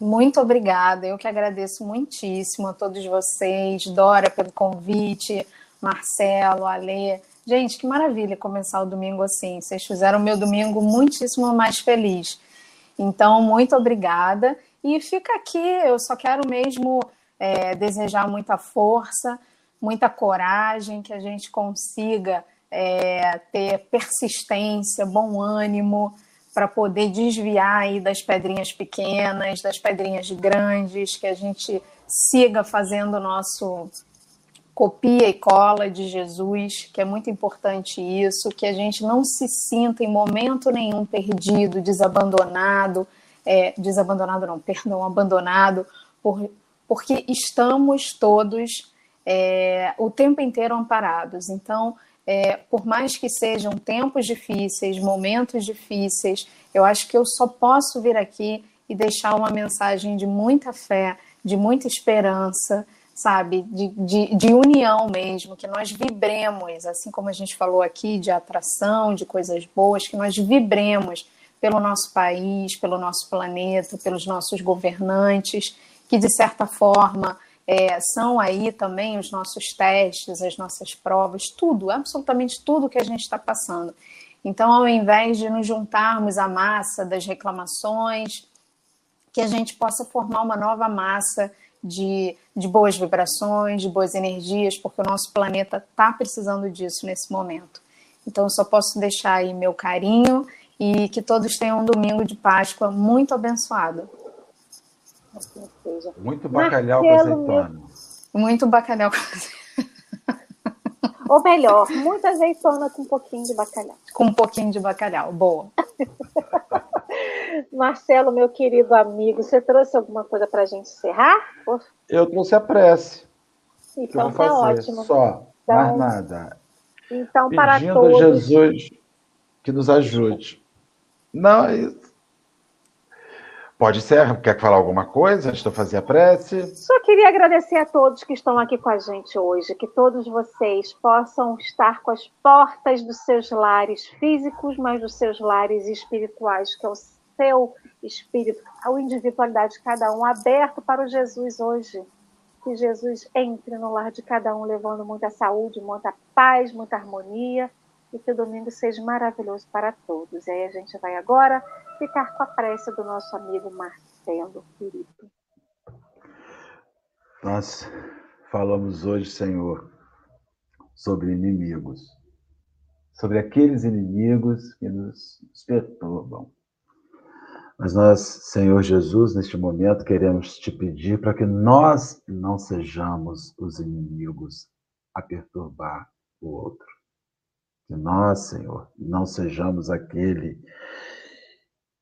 Muito obrigada. Eu que agradeço muitíssimo a todos vocês, Dora, pelo convite, Marcelo, Alê. Gente, que maravilha começar o domingo assim. Vocês fizeram o meu domingo muitíssimo mais feliz. Então, muito obrigada. E fica aqui, eu só quero mesmo é, desejar muita força, muita coragem, que a gente consiga é, ter persistência, bom ânimo para poder desviar aí das pedrinhas pequenas, das pedrinhas grandes, que a gente siga fazendo o nosso copia e cola de Jesus, que é muito importante isso, que a gente não se sinta em momento nenhum perdido, desabandonado, é, desabandonado não, perdão, abandonado, por, porque estamos todos é, o tempo inteiro amparados. Então, é, por mais que sejam tempos difíceis, momentos difíceis, eu acho que eu só posso vir aqui e deixar uma mensagem de muita fé, de muita esperança, sabe, de, de, de, união mesmo, que nós vibremos, assim como a gente falou aqui, de atração, de coisas boas, que nós vibremos pelo nosso país, pelo nosso planeta, pelos nossos governantes, que de certa forma é, são aí também os nossos testes, as nossas provas, tudo, absolutamente tudo que a gente está passando. Então, ao invés de nos juntarmos à massa das reclamações, que a gente possa formar uma nova massa de, de boas vibrações, de boas energias, porque o nosso planeta está precisando disso nesse momento. Então, eu só posso deixar aí meu carinho e que todos tenham um domingo de Páscoa muito abençoado. Muito bacalhau com azeitona. Muito bacalhau com azeitona. Ou melhor, muita azeitona com um pouquinho de bacalhau. Com um pouquinho de bacalhau, boa. <laughs> Marcelo, meu querido amigo, você trouxe alguma coisa para a gente encerrar? Eu trouxe a prece. Então tá ótimo. Só, então, mais nada. Então, para Pedindo todos. a Jesus que nos ajude. Não, é isso. Pode ser? Quer falar alguma coisa antes de eu fazer a prece? Só queria agradecer a todos que estão aqui com a gente hoje, que todos vocês possam estar com as portas dos seus lares físicos, mas dos seus lares espirituais, que é o seu espírito, a individualidade de cada um, aberto para o Jesus hoje. Que Jesus entre no lar de cada um, levando muita saúde, muita paz, muita harmonia, e que o domingo seja maravilhoso para todos. E aí a gente vai agora ficar com a prece do nosso amigo Marcelo Felipe. Nós falamos hoje, Senhor, sobre inimigos, sobre aqueles inimigos que nos perturbam. Mas nós, Senhor Jesus, neste momento queremos te pedir para que nós não sejamos os inimigos a perturbar o outro. Que nós, Senhor, não sejamos aquele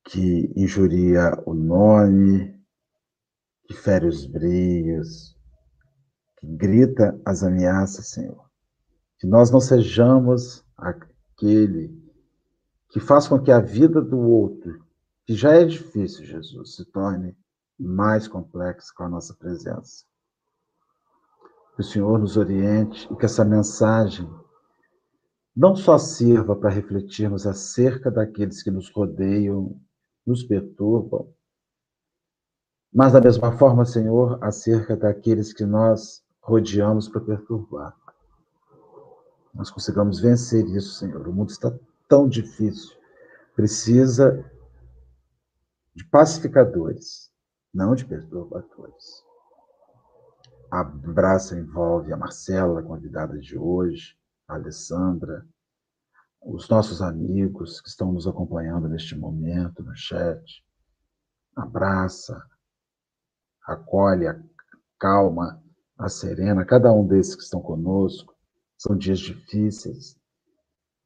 que injuria o nome, que fere os brios, que grita as ameaças, Senhor. Que nós não sejamos aquele que faz com que a vida do outro, que já é difícil, Jesus, se torne mais complexa com a nossa presença. Que o Senhor nos oriente e que essa mensagem não só sirva para refletirmos acerca daqueles que nos rodeiam, nos perturbam, mas da mesma forma, Senhor, acerca daqueles que nós rodeamos para perturbar. Nós consigamos vencer isso, Senhor. O mundo está tão difícil. Precisa de pacificadores, não de perturbadores. Abraço envolve a Marcela, convidada de hoje, Alessandra, os nossos amigos que estão nos acompanhando neste momento no chat. Abraça acolhe, acalma, a serena, cada um desses que estão conosco. São dias difíceis,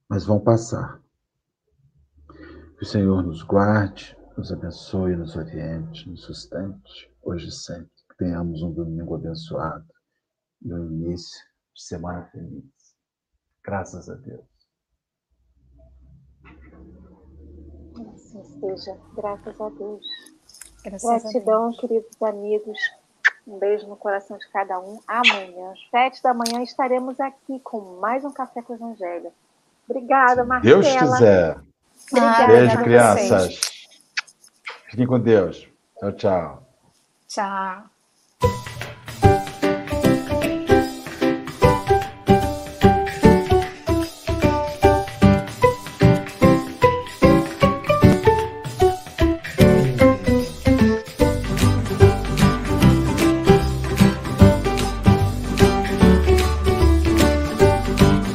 mas vão passar. Que o Senhor nos guarde, nos abençoe, nos oriente, nos sustente, hoje e sempre. Que tenhamos um domingo abençoado e um início de semana feliz. Graças a Deus. Assim seja, graças a Deus. Graças Gratidão, a Deus. queridos amigos. Um beijo no coração de cada um. Amanhã, às sete da manhã, estaremos aqui com mais um Café com o Evangelho. Obrigada, Marcela. Deus quiser. Obrigada, Beijo, crianças. Fiquem com Deus. Tchau, tchau. Tchau.